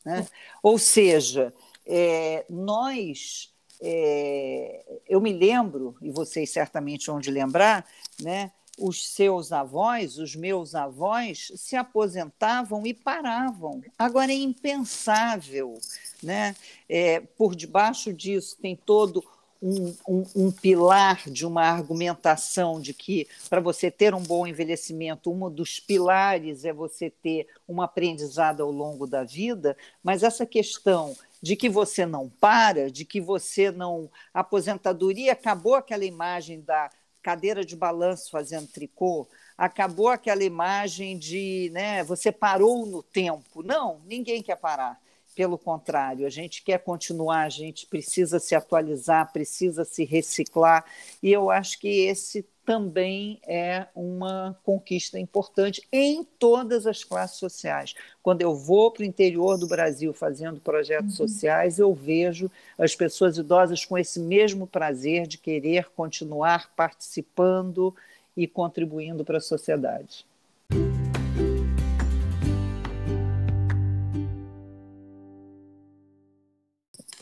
Né? Ou seja, é, nós, é, eu me lembro, e vocês certamente vão de lembrar, né, os seus avós, os meus avós, se aposentavam e paravam. Agora é impensável. Né? É, por debaixo disso tem todo um, um, um, pilar de uma argumentação de que para você ter um bom envelhecimento, um dos pilares é você ter um aprendizado ao longo da vida, mas essa questão de que você não para, de que você não. A aposentadoria acabou aquela imagem da cadeira de balanço fazendo tricô, acabou aquela imagem de né, você parou no tempo. Não, ninguém quer parar. Pelo contrário, a gente quer continuar, a gente precisa se atualizar, precisa se reciclar, e eu acho que esse também é uma conquista importante em todas as classes sociais. Quando eu vou para o interior do Brasil fazendo projetos uhum. sociais, eu vejo as pessoas idosas com esse mesmo prazer de querer continuar participando e contribuindo para a sociedade.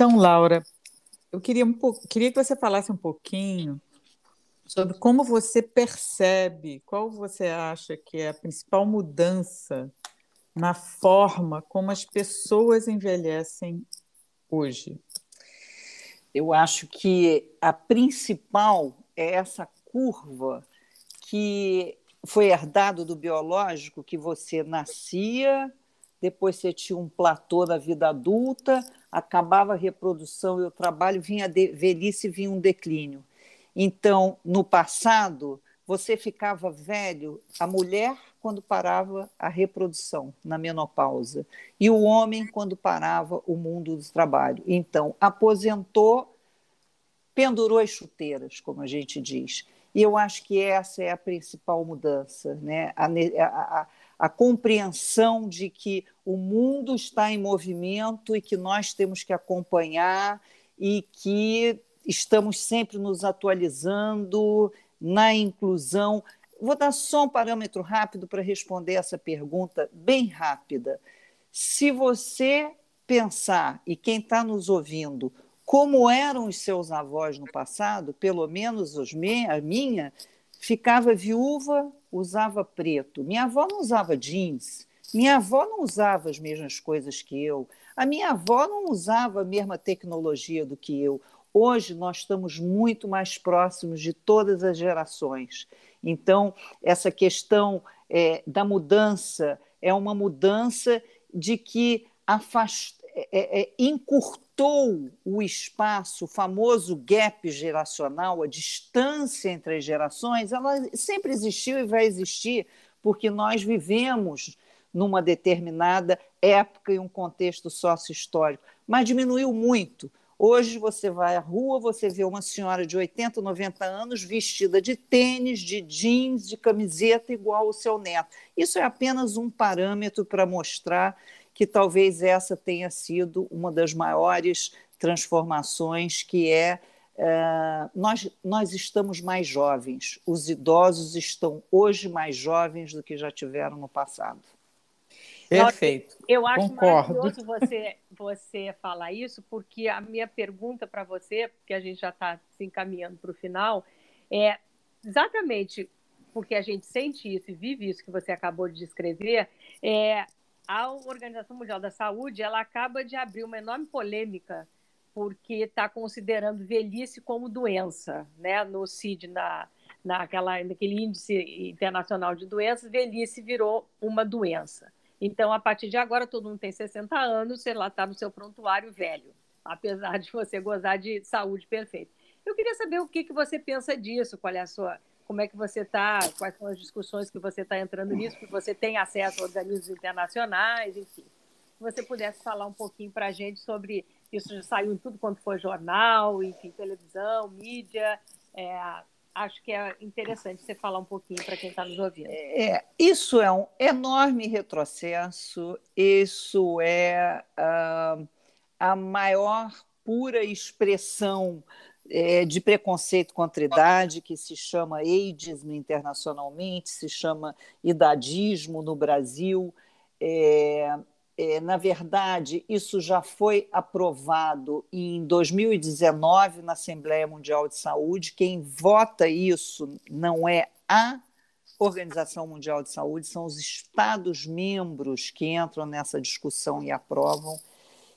Então, Laura, eu queria, um pouco, queria que você falasse um pouquinho sobre como você percebe, qual você acha que é a principal mudança na forma como as pessoas envelhecem hoje. Eu acho que a principal é essa curva que foi herdado do biológico, que você nascia, depois você tinha um platô da vida adulta, acabava a reprodução e o trabalho, vinha a velhice vinha um declínio. Então, no passado, você ficava velho, a mulher quando parava a reprodução, na menopausa, e o homem quando parava o mundo do trabalho. Então, aposentou, pendurou as chuteiras, como a gente diz. E eu acho que essa é a principal mudança, né? a, a, a compreensão de que o mundo está em movimento e que nós temos que acompanhar e que estamos sempre nos atualizando, na inclusão. Vou dar só um parâmetro rápido para responder essa pergunta, bem rápida. Se você pensar, e quem está nos ouvindo, como eram os seus avós no passado, pelo menos os me a minha, ficava viúva, usava preto. Minha avó não usava jeans, minha avó não usava as mesmas coisas que eu, a minha avó não usava a mesma tecnologia do que eu. Hoje nós estamos muito mais próximos de todas as gerações. Então, essa questão é, da mudança é uma mudança de que afast... É, é, é, encurtou o espaço, o famoso gap geracional, a distância entre as gerações, ela sempre existiu e vai existir, porque nós vivemos numa determinada época e um contexto sócio-histórico, mas diminuiu muito. Hoje você vai à rua, você vê uma senhora de 80, 90 anos vestida de tênis, de jeans, de camiseta igual o seu neto. Isso é apenas um parâmetro para mostrar que talvez essa tenha sido uma das maiores transformações, que é Uh, nós, nós estamos mais jovens, os idosos estão hoje mais jovens do que já tiveram no passado. Perfeito. Eu acho Concordo. maravilhoso você, você falar isso, porque a minha pergunta para você, porque a gente já está se encaminhando para o final, é exatamente porque a gente sente isso e vive isso que você acabou de descrever, é, a Organização Mundial da Saúde ela acaba de abrir uma enorme polêmica porque está considerando velhice como doença, né? No CID, na, naquela, naquele índice internacional de doenças, velhice virou uma doença. Então, a partir de agora, todo mundo tem 60 anos, sei lá, está no seu prontuário velho, apesar de você gozar de saúde perfeita. Eu queria saber o que, que você pensa disso, qual é a sua como é que você está, quais são as discussões que você está entrando nisso, que você tem acesso a organismos internacionais, enfim. Se você pudesse falar um pouquinho para a gente sobre isso, já saiu em tudo quanto foi jornal, enfim, televisão, mídia. É, acho que é interessante você falar um pouquinho para quem está nos ouvindo. É, isso é um enorme retrocesso, isso é uh, a maior pura expressão é, de preconceito contra idade, que se chama ageismo internacionalmente, se chama idadismo no Brasil. É, é, na verdade, isso já foi aprovado em 2019 na Assembleia Mundial de Saúde. Quem vota isso não é a Organização Mundial de Saúde, são os Estados-membros que entram nessa discussão e aprovam.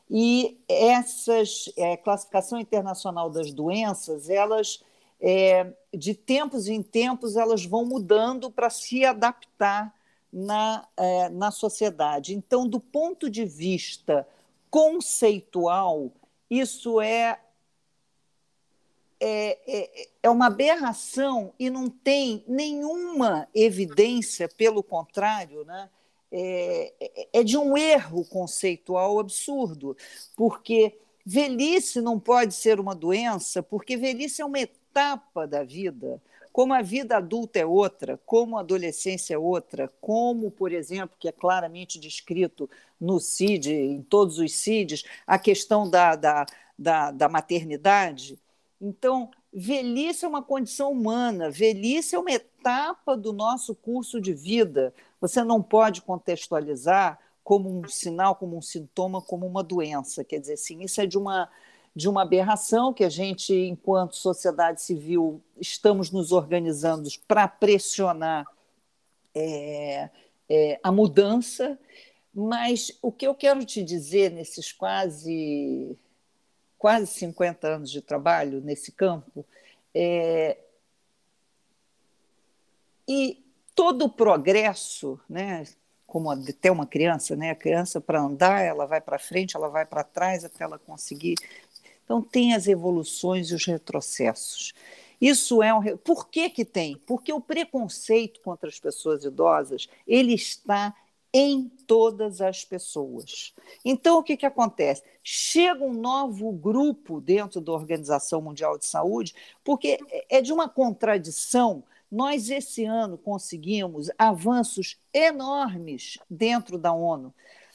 E essas é, classificação internacional das doenças, elas é, de tempos em tempos elas vão mudando para se adaptar na, é, na sociedade. Então, do ponto de vista conceitual, isso é, é, é, é uma aberração e não tem nenhuma evidência, pelo contrário, né? É, é, é de um erro conceitual absurdo, porque velhice não pode ser uma doença, porque velhice é uma etapa da vida. Como a vida adulta é outra, como a adolescência é outra, como, por exemplo, que é claramente descrito no CID, em todos os CIDs, a questão da, da, da, da maternidade. Então, velhice é uma condição humana, velhice é uma etapa do nosso curso de vida. Você não pode contextualizar como um sinal, como um sintoma, como uma doença. Quer dizer, sim, isso é de uma, de uma aberração que a gente, enquanto sociedade civil, estamos nos organizando para pressionar é, é, a mudança. Mas o que eu quero te dizer nesses quase, quase 50 anos de trabalho nesse campo é. E todo o progresso, né, como até uma criança, né, a criança para andar, ela vai para frente, ela vai para trás até ela conseguir. Então tem as evoluções e os retrocessos. Isso é um Por que que tem? Porque o preconceito contra as pessoas idosas, ele está em todas as pessoas. Então, o que, que acontece? Chega um novo grupo dentro da Organização Mundial de Saúde, porque é de uma contradição nós, esse ano, conseguimos avanços enormes dentro da ONU.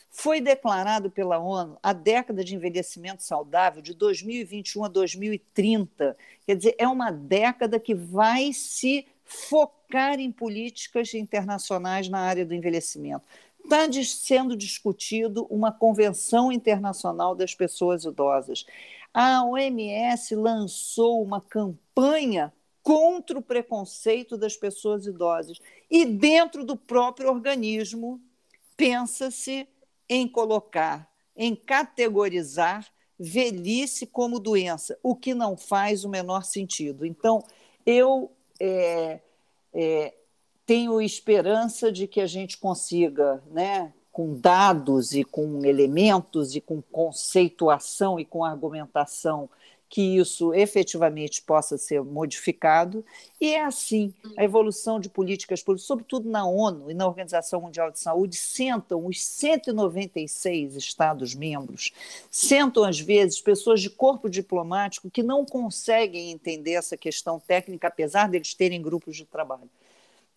Foi declarado pela ONU a década de envelhecimento saudável de 2021 a 2030. Quer dizer, é uma década que vai se focar em políticas internacionais na área do envelhecimento. Está sendo discutido uma convenção internacional das pessoas idosas. A OMS lançou uma campanha contra o preconceito das pessoas idosas. E dentro do próprio organismo, pensa-se em colocar, em categorizar velhice como doença, o que não faz o menor sentido. Então, eu é, é, tenho esperança de que a gente consiga, né, com dados e com elementos e com conceituação e com argumentação que isso efetivamente possa ser modificado, e é assim a evolução de políticas públicas, sobretudo na ONU e na Organização Mundial de Saúde, sentam os 196 Estados-membros, sentam às vezes pessoas de corpo diplomático que não conseguem entender essa questão técnica, apesar deles terem grupos de trabalho.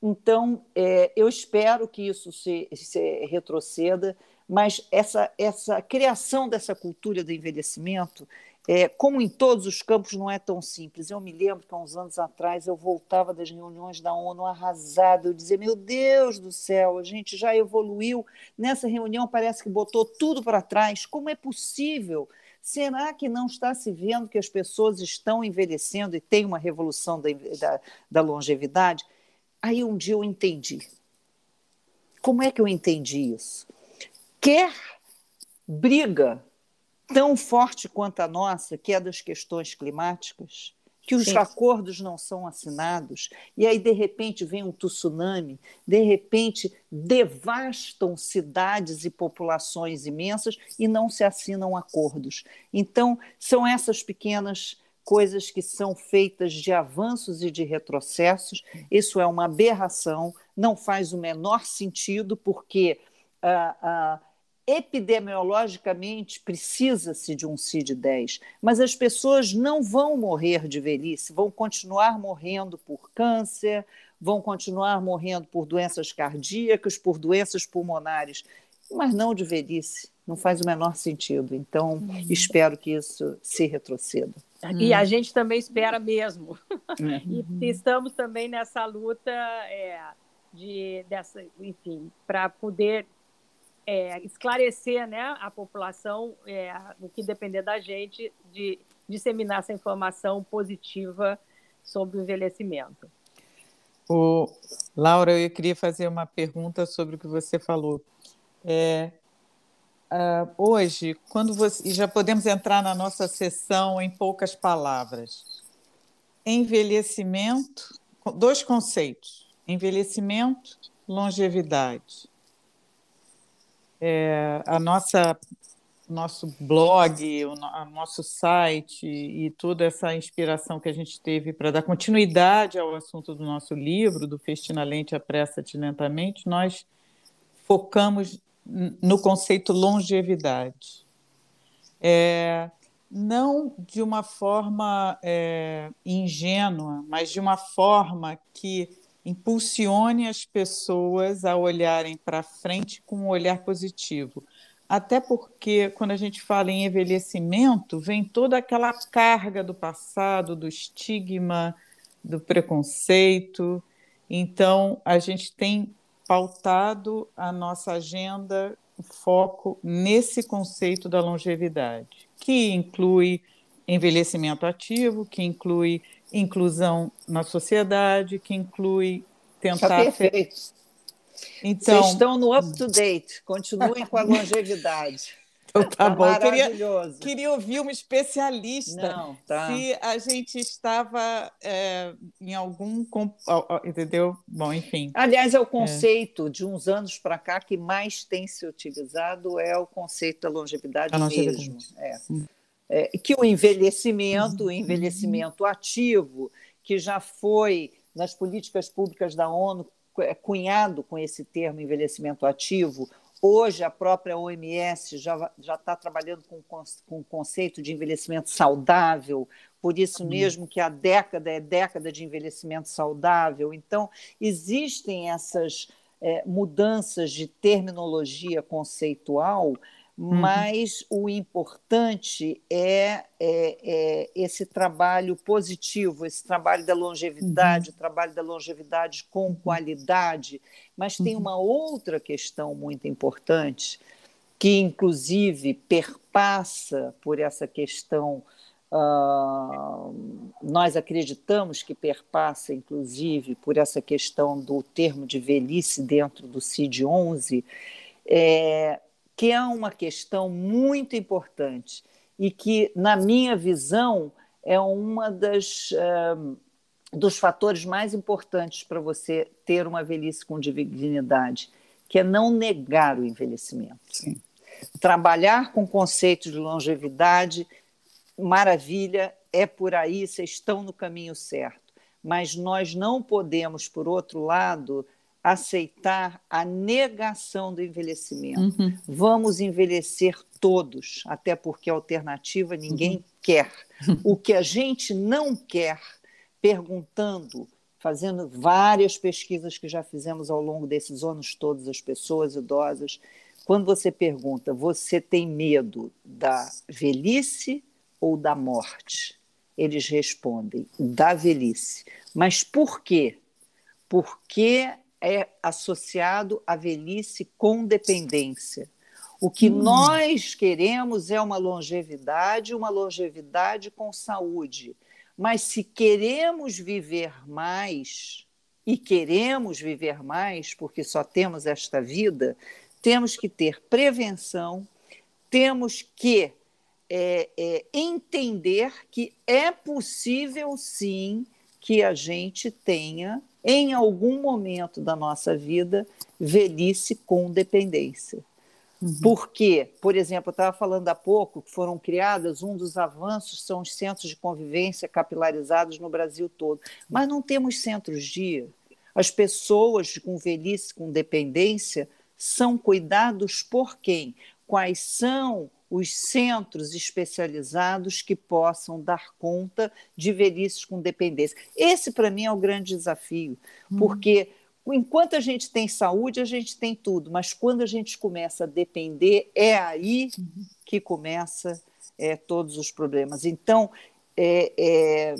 Então, é, eu espero que isso se, se retroceda, mas essa, essa criação dessa cultura do envelhecimento é, como em todos os campos, não é tão simples. Eu me lembro que há uns anos atrás eu voltava das reuniões da ONU arrasada. Eu dizia: Meu Deus do céu, a gente já evoluiu. Nessa reunião parece que botou tudo para trás. Como é possível? Será que não está se vendo que as pessoas estão envelhecendo e tem uma revolução da, da, da longevidade? Aí um dia eu entendi. Como é que eu entendi isso? Quer briga tão forte quanto a nossa, que é das questões climáticas, que os Sim. acordos não são assinados, e aí, de repente, vem um tsunami, de repente, devastam cidades e populações imensas e não se assinam acordos. Então, são essas pequenas coisas que são feitas de avanços e de retrocessos. Isso é uma aberração, não faz o menor sentido, porque. Ah, ah, epidemiologicamente precisa-se de um CID-10, mas as pessoas não vão morrer de velhice, vão continuar morrendo por câncer, vão continuar morrendo por doenças cardíacas, por doenças pulmonares, mas não de velhice. Não faz o menor sentido. Então, uhum. espero que isso se retroceda. E a gente também espera mesmo. É. [laughs] E estamos também nessa luta é, de, dessa, enfim, para poder é, esclarecer né, a população, é, o que depender da gente, de disseminar essa informação positiva sobre o envelhecimento. O, Laura, eu queria fazer uma pergunta sobre o que você falou. É, uh, hoje, quando você. Já podemos entrar na nossa sessão em poucas palavras. Envelhecimento, dois conceitos: envelhecimento, longevidade é, a nossa nosso blog, o nosso site e toda essa inspiração que a gente teve para dar continuidade ao assunto do nosso livro, do Festina Lente Apressa-te Lentamente, nós focamos no conceito longevidade. É, não de uma forma é, ingênua, mas de uma forma que impulsione as pessoas a olharem para frente com um olhar positivo. Até porque, quando a gente fala em envelhecimento, vem toda aquela carga do passado, do estigma, do preconceito. Então, a gente tem pautado a nossa agenda, o foco nesse conceito da longevidade, que inclui envelhecimento ativo, que inclui inclusão na sociedade, que inclui tentar. Tá perfeito. Então, Vocês estão no up to date, continuem com a longevidade. [laughs] Então, tá, tá bom. Queria, queria ouvir uma especialista Não, tá. se a gente estava é, em algum. Entendeu? Bom, enfim. Aliás, é o é. conceito é. de uns anos para cá que mais tem se utilizado é o conceito da longevidade, longevidade. mesmo. É. Hum é, que o envelhecimento, o envelhecimento ativo, que já foi nas políticas públicas da ONU é, cunhado com esse termo envelhecimento ativo, Hoje, a própria OMS já está trabalhando com, com o conceito de envelhecimento saudável, por isso mesmo que a década é década de envelhecimento saudável. Então, existem essas é, mudanças de terminologia conceitual, uhum. mas o importante é, é, é, esse trabalho positivo, esse trabalho da longevidade, uhum. o trabalho da longevidade com uhum. qualidade. Mas tem uhum. uma outra questão muito importante, que inclusive perpassa por essa questão Uh, nós acreditamos que perpassa, inclusive, por essa questão do termo de velhice dentro do CID-11, é, que é uma questão muito importante e que, na minha visão, é uma das uh, dos fatores mais importantes para você ter uma velhice com dignidade, que é não negar o envelhecimento. Sim. Trabalhar com conceitos de longevidade maravilha, é por aí, vocês estão no caminho certo. Mas nós não podemos, por outro lado, aceitar a negação do envelhecimento. Uhum. Vamos envelhecer todos, até porque alternativa ninguém uhum. quer. O que a gente não quer, perguntando, fazendo várias pesquisas que já fizemos ao longo desses anos todos, as pessoas idosas, quando você pergunta, você tem medo da velhice ou da morte? Eles respondem, da velhice. Mas por quê? Porque é associado à velhice com dependência. O que hum. nós queremos é uma longevidade, uma longevidade com saúde. Mas se queremos viver mais, e queremos viver mais, porque só temos esta vida, temos que ter prevenção, temos que é, é, entender que é possível sim que a gente tenha, em algum momento da nossa vida, velhice com dependência. Uhum. Porque, por exemplo, eu estava falando há pouco que foram criadas, um dos avanços são os centros de convivência capilarizados no Brasil todo. Mas não temos centros-dia. As pessoas com velhice, com dependência, são cuidados por quem? Quais são os centros especializados que possam dar conta de velhices com dependência. Esse, para mim, é o grande desafio, hum. porque enquanto a gente tem saúde, a gente tem tudo, mas quando a gente começa a depender, é aí uhum. que começa é, todos os problemas. Então, é, é,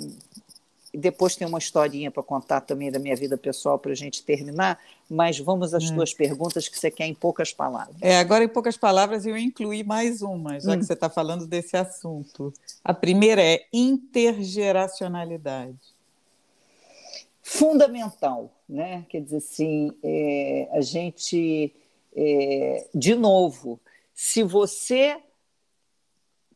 depois tem uma historinha para contar também da minha vida pessoal para a gente terminar, mas vamos às é. tuas perguntas que você quer em poucas palavras. É, agora em poucas palavras eu incluí mais uma, já hum. que você está falando desse assunto. A primeira é intergeracionalidade. Fundamental, né? Quer dizer assim, é, a gente, é, de novo, se você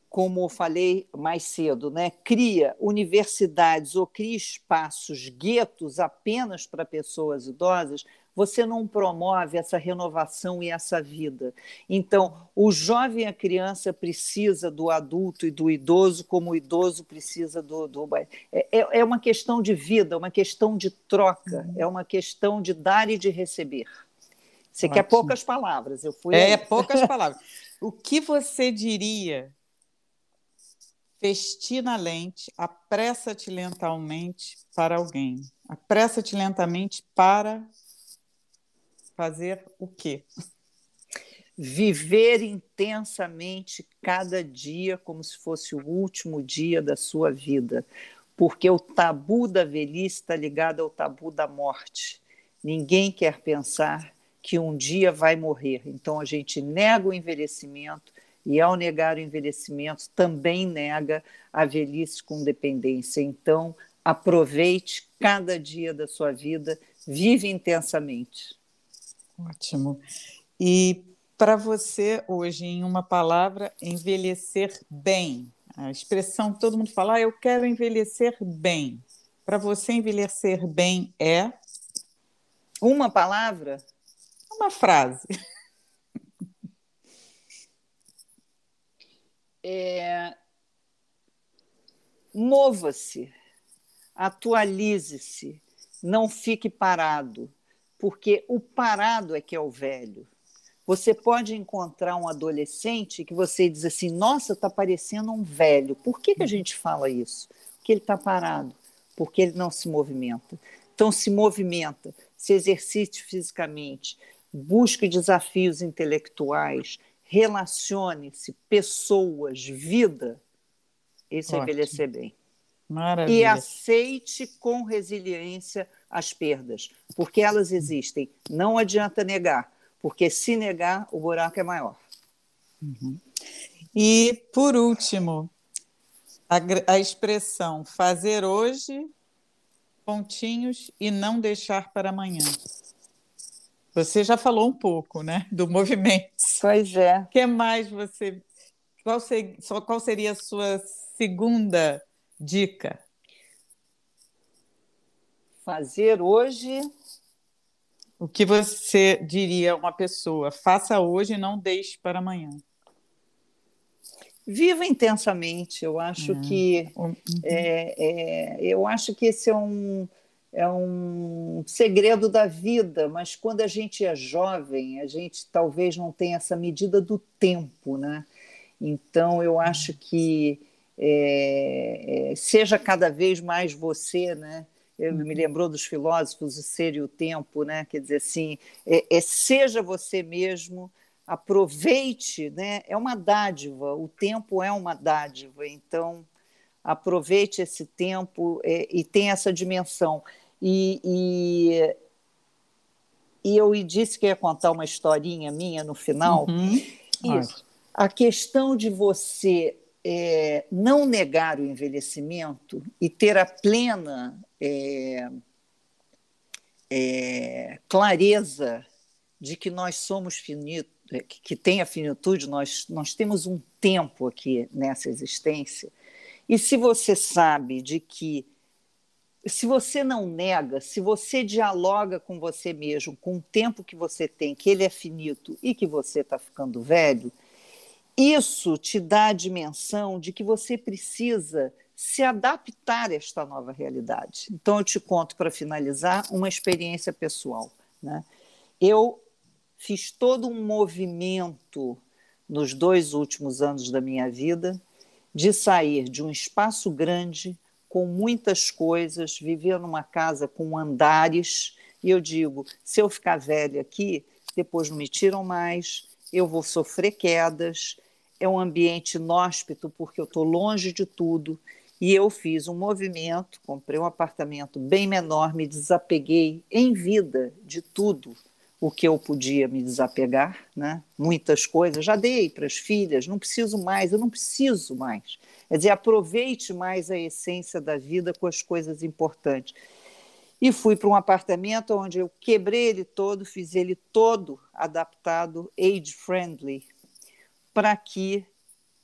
como falei mais cedo, né, cria universidades ou cria espaços, guetos apenas para pessoas idosas, você não promove essa renovação e essa vida. Então, o jovem e a criança precisa do adulto e do idoso, como o idoso precisa do. do... É, é, é uma questão de vida, uma questão de troca, uhum. é uma questão de dar e de receber. Você Ótimo. quer poucas palavras? Eu fui. É, poucas [laughs] palavras. O que você diria festina lente, apressa-te lentamente para alguém. Apressa-te lentamente para fazer o quê? Viver intensamente cada dia como se fosse o último dia da sua vida, porque o tabu da velhice está ligado ao tabu da morte. Ninguém quer pensar que um dia vai morrer, então a gente nega o envelhecimento, e, ao negar o envelhecimento, também nega a velhice com dependência. Então, aproveite cada dia da sua vida, vive intensamente. Ótimo. E para você, hoje, em uma palavra, envelhecer bem. A expressão que todo mundo fala, ah, eu quero envelhecer bem. Para você, envelhecer bem é? Uma palavra? Uma frase. [laughs] é, mova-se, atualize-se, não fique parado, porque o parado é que é o velho. Você pode encontrar um adolescente que você diz assim: nossa, está parecendo um velho. Por que, que a gente fala isso? Porque ele está parado, porque ele não se movimenta. Então, se movimenta, se exercite fisicamente, busque desafios intelectuais, relacione-se, pessoas, vida. Isso é envelhecer bem. Maravilha. E aceite com resiliência as perdas, porque elas existem. Não adianta negar, porque se negar, o buraco é maior. Uhum. E, por último, a, a expressão fazer hoje, pontinhos, e não deixar para amanhã. Você já falou um pouco, né, do movimento. Pois é. O que mais você... Qual, ser, qual seria a sua segunda dica? Fazer hoje... O que você diria a uma pessoa? Faça hoje e não deixe para amanhã. Viva intensamente. Eu acho uhum. que uhum. é, é, eu acho que esse é um é um segredo da vida, mas quando a gente é jovem, a gente talvez não tenha essa medida do tempo, né? Então eu acho que é, é, seja cada vez mais você, né? Eu me uhum. lembrou dos filósofos o ser e o tempo, né? Quer dizer assim, é, é seja você mesmo aproveite, né? É uma dádiva, o tempo é uma dádiva, então aproveite esse tempo é, e tem essa dimensão. E, e, e, eu disse que ia contar uma historinha minha no final. Uhum. Isso. A questão de você é, não negar o envelhecimento e ter a plena é, é, clareza de que nós somos finitos é, que tem a finitude, nós, nós temos um tempo aqui nessa existência. E se você sabe de que, se você não nega, se você dialoga com você mesmo, com o tempo que você tem, que ele é finito e que você está ficando velho, isso te dá a dimensão de que você precisa se adaptar a esta nova realidade. Então, eu te conto, para finalizar, uma experiência pessoal. Né? Eu fiz todo um movimento nos dois últimos anos da minha vida de sair de um espaço grande com muitas coisas, viver numa casa com andares, e eu digo, se eu ficar velha aqui, depois não me tiram mais, eu vou sofrer quedas, é um ambiente inóspito porque eu estou longe de tudo, e eu fiz um movimento, comprei um apartamento bem menor, me desapeguei em vida de tudo, o que eu podia me desapegar, né? muitas coisas, já dei para as filhas, não preciso mais, eu não preciso mais. Quer dizer, aproveite mais a essência da vida com as coisas importantes. E fui para um apartamento onde eu quebrei ele todo, fiz ele todo adaptado, age-friendly, para que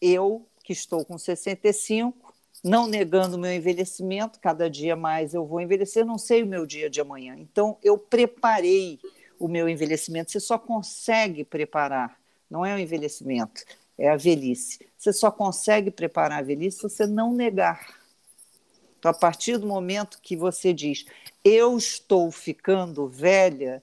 eu, que estou com 65, não negando o meu envelhecimento, cada dia mais eu vou envelhecer, não sei o meu dia de amanhã. Então, eu preparei o meu envelhecimento. Você só consegue preparar, não é o envelhecimento, é a velhice. Você só consegue preparar a velhice se você não negar. Então, a partir do momento que você diz, eu estou ficando velha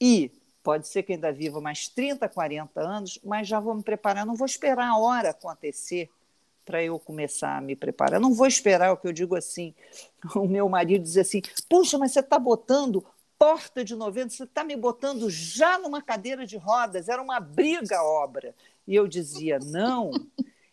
e pode ser que ainda viva mais 30, 40 anos, mas já vou me preparar, não vou esperar a hora acontecer para eu começar a me preparar. não vou esperar o que eu digo assim. [laughs] O meu marido diz assim: Puxa, mas você está botando porta de 90, você está me botando já numa cadeira de rodas, era uma briga a obra. E eu dizia: não,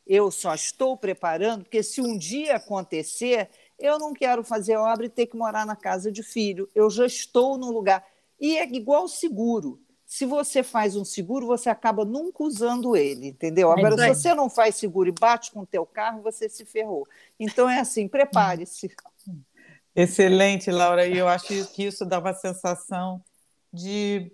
eu só estou preparando, porque se um dia acontecer, eu não quero fazer obra e ter que morar na casa de filho, eu já estou no lugar. E é igual seguro. Se você faz um seguro, você acaba nunca usando ele, entendeu? Agora, se você não faz seguro e bate com o teu carro, você se ferrou. Então é assim, prepare-se. Excelente, Laura, e eu acho que isso dá uma sensação de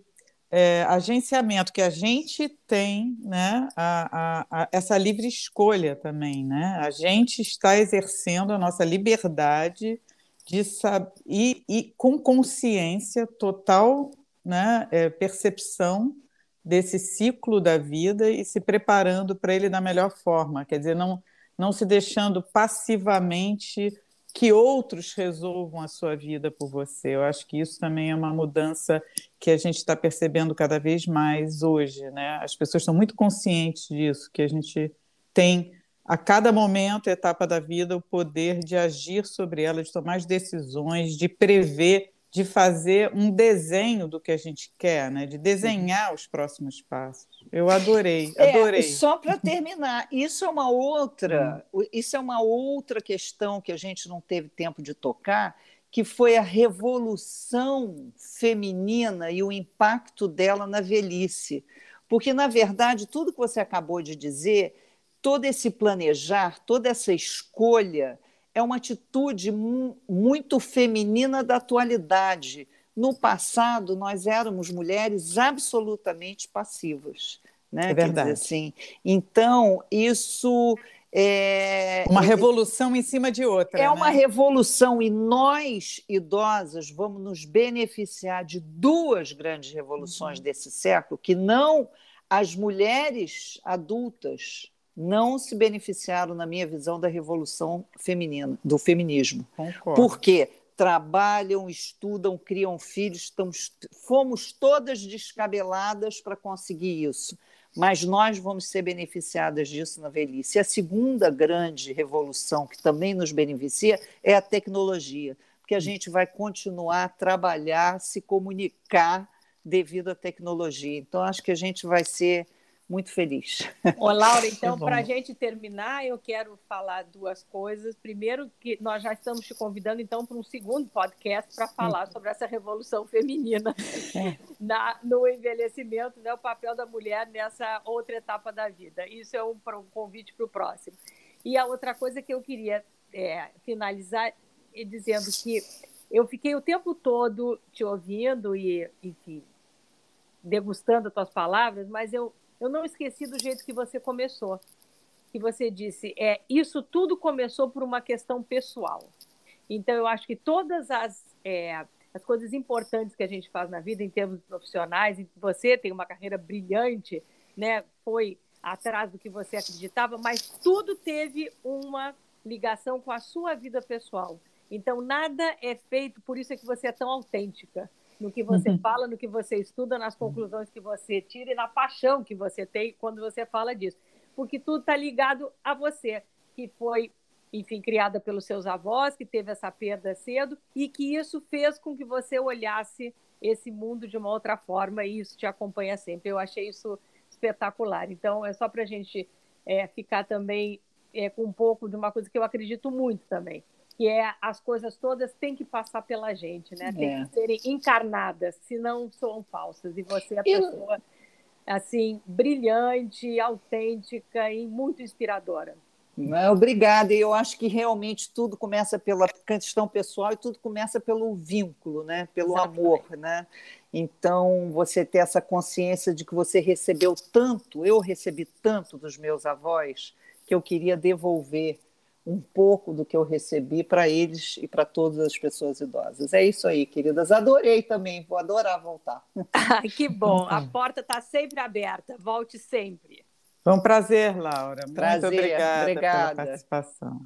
é, agenciamento que a gente tem, né, a, a, a, essa livre escolha também, né? A gente está exercendo a nossa liberdade de saber e, e com consciência total, né, é, percepção desse ciclo da vida e se preparando para ele da melhor forma, quer dizer, não não se deixando passivamente que outros resolvam a sua vida por você. Eu acho que isso também é uma mudança que a gente está percebendo cada vez mais hoje, né? As pessoas estão muito conscientes disso, que a gente tem a cada momento, etapa da vida, o poder de agir sobre ela, de tomar as decisões, de prever, de fazer um desenho do que a gente quer, né? de desenhar os próximos passos. Eu adorei, é, adorei. É, só para terminar, isso é uma outra, hum. isso é uma outra questão que a gente não teve tempo de tocar, que foi a revolução feminina e o impacto dela na velhice. Porque, na verdade, tudo que você acabou de dizer, todo esse planejar, toda essa escolha, é uma atitude muito feminina da atualidade. No passado, nós éramos mulheres absolutamente passivas. Né? É verdade. assim. Então, isso é uma revolução em cima de outra. É né? uma revolução e nós idosas vamos nos beneficiar de duas grandes revoluções uhum. desse século que não as mulheres adultas não se beneficiaram, na minha visão, da revolução feminina, do feminismo. Concordo. Por quê? Trabalham, estudam, criam filhos, estamos, fomos todas descabeladas para conseguir isso. Mas nós vamos ser beneficiadas disso na velhice. E a segunda grande revolução que também nos beneficia é a tecnologia, porque a gente vai continuar a trabalhar, se comunicar devido à tecnologia. Então, acho que a gente vai ser muito feliz. Ô, Laura, [laughs] então, para a gente terminar, eu quero falar duas coisas. Primeiro, que nós já estamos te convidando, então, para um segundo podcast para falar sobre essa revolução feminina [laughs] é. na, no envelhecimento, né, o papel da mulher nessa outra etapa da vida. Isso é um, um convite para o próximo. E a outra coisa que eu queria é, finalizar é dizendo que eu fiquei o tempo todo te ouvindo e, enfim, degustando as tuas palavras, mas eu eu não esqueci do jeito que você começou. Que você disse, é, isso tudo começou por uma questão pessoal. Então, eu acho que todas as, é, as coisas importantes que a gente faz na vida, em termos profissionais, você tem uma carreira brilhante, né? foi atrás do que você acreditava, mas tudo teve uma ligação com a sua vida pessoal. Então, nada é feito, por isso é que você é tão autêntica no que você uhum. fala, no que você estuda, nas conclusões que você tira e na paixão que você tem quando você fala disso. Porque tudo está ligado a você, que foi, enfim, criada pelos seus avós, que teve essa perda cedo e que isso fez com que você olhasse esse mundo de uma outra forma e isso te acompanha sempre. Eu achei isso espetacular. Então, é só para a gente é, ficar também é, com um pouco de uma coisa que eu acredito muito também que é as coisas todas têm que passar pela gente, né? Tem é. que serem encarnadas, senão são falsas. E você é a pessoa assim brilhante, autêntica e muito inspiradora. Obrigada. Eu acho que realmente tudo começa pela questão pessoal e tudo começa pelo vínculo, né? Pelo Exatamente. amor, né? Então, você ter essa consciência de que você recebeu tanto, eu recebi tanto dos meus avós, que eu queria devolver um pouco do que eu recebi para eles e para todas as pessoas idosas. É isso aí, queridas. Adorei também, vou adorar voltar. [laughs] que bom, a porta está sempre aberta, volte sempre. Foi um prazer, Laura. Prazer, Muito obrigada, obrigada. pela participação.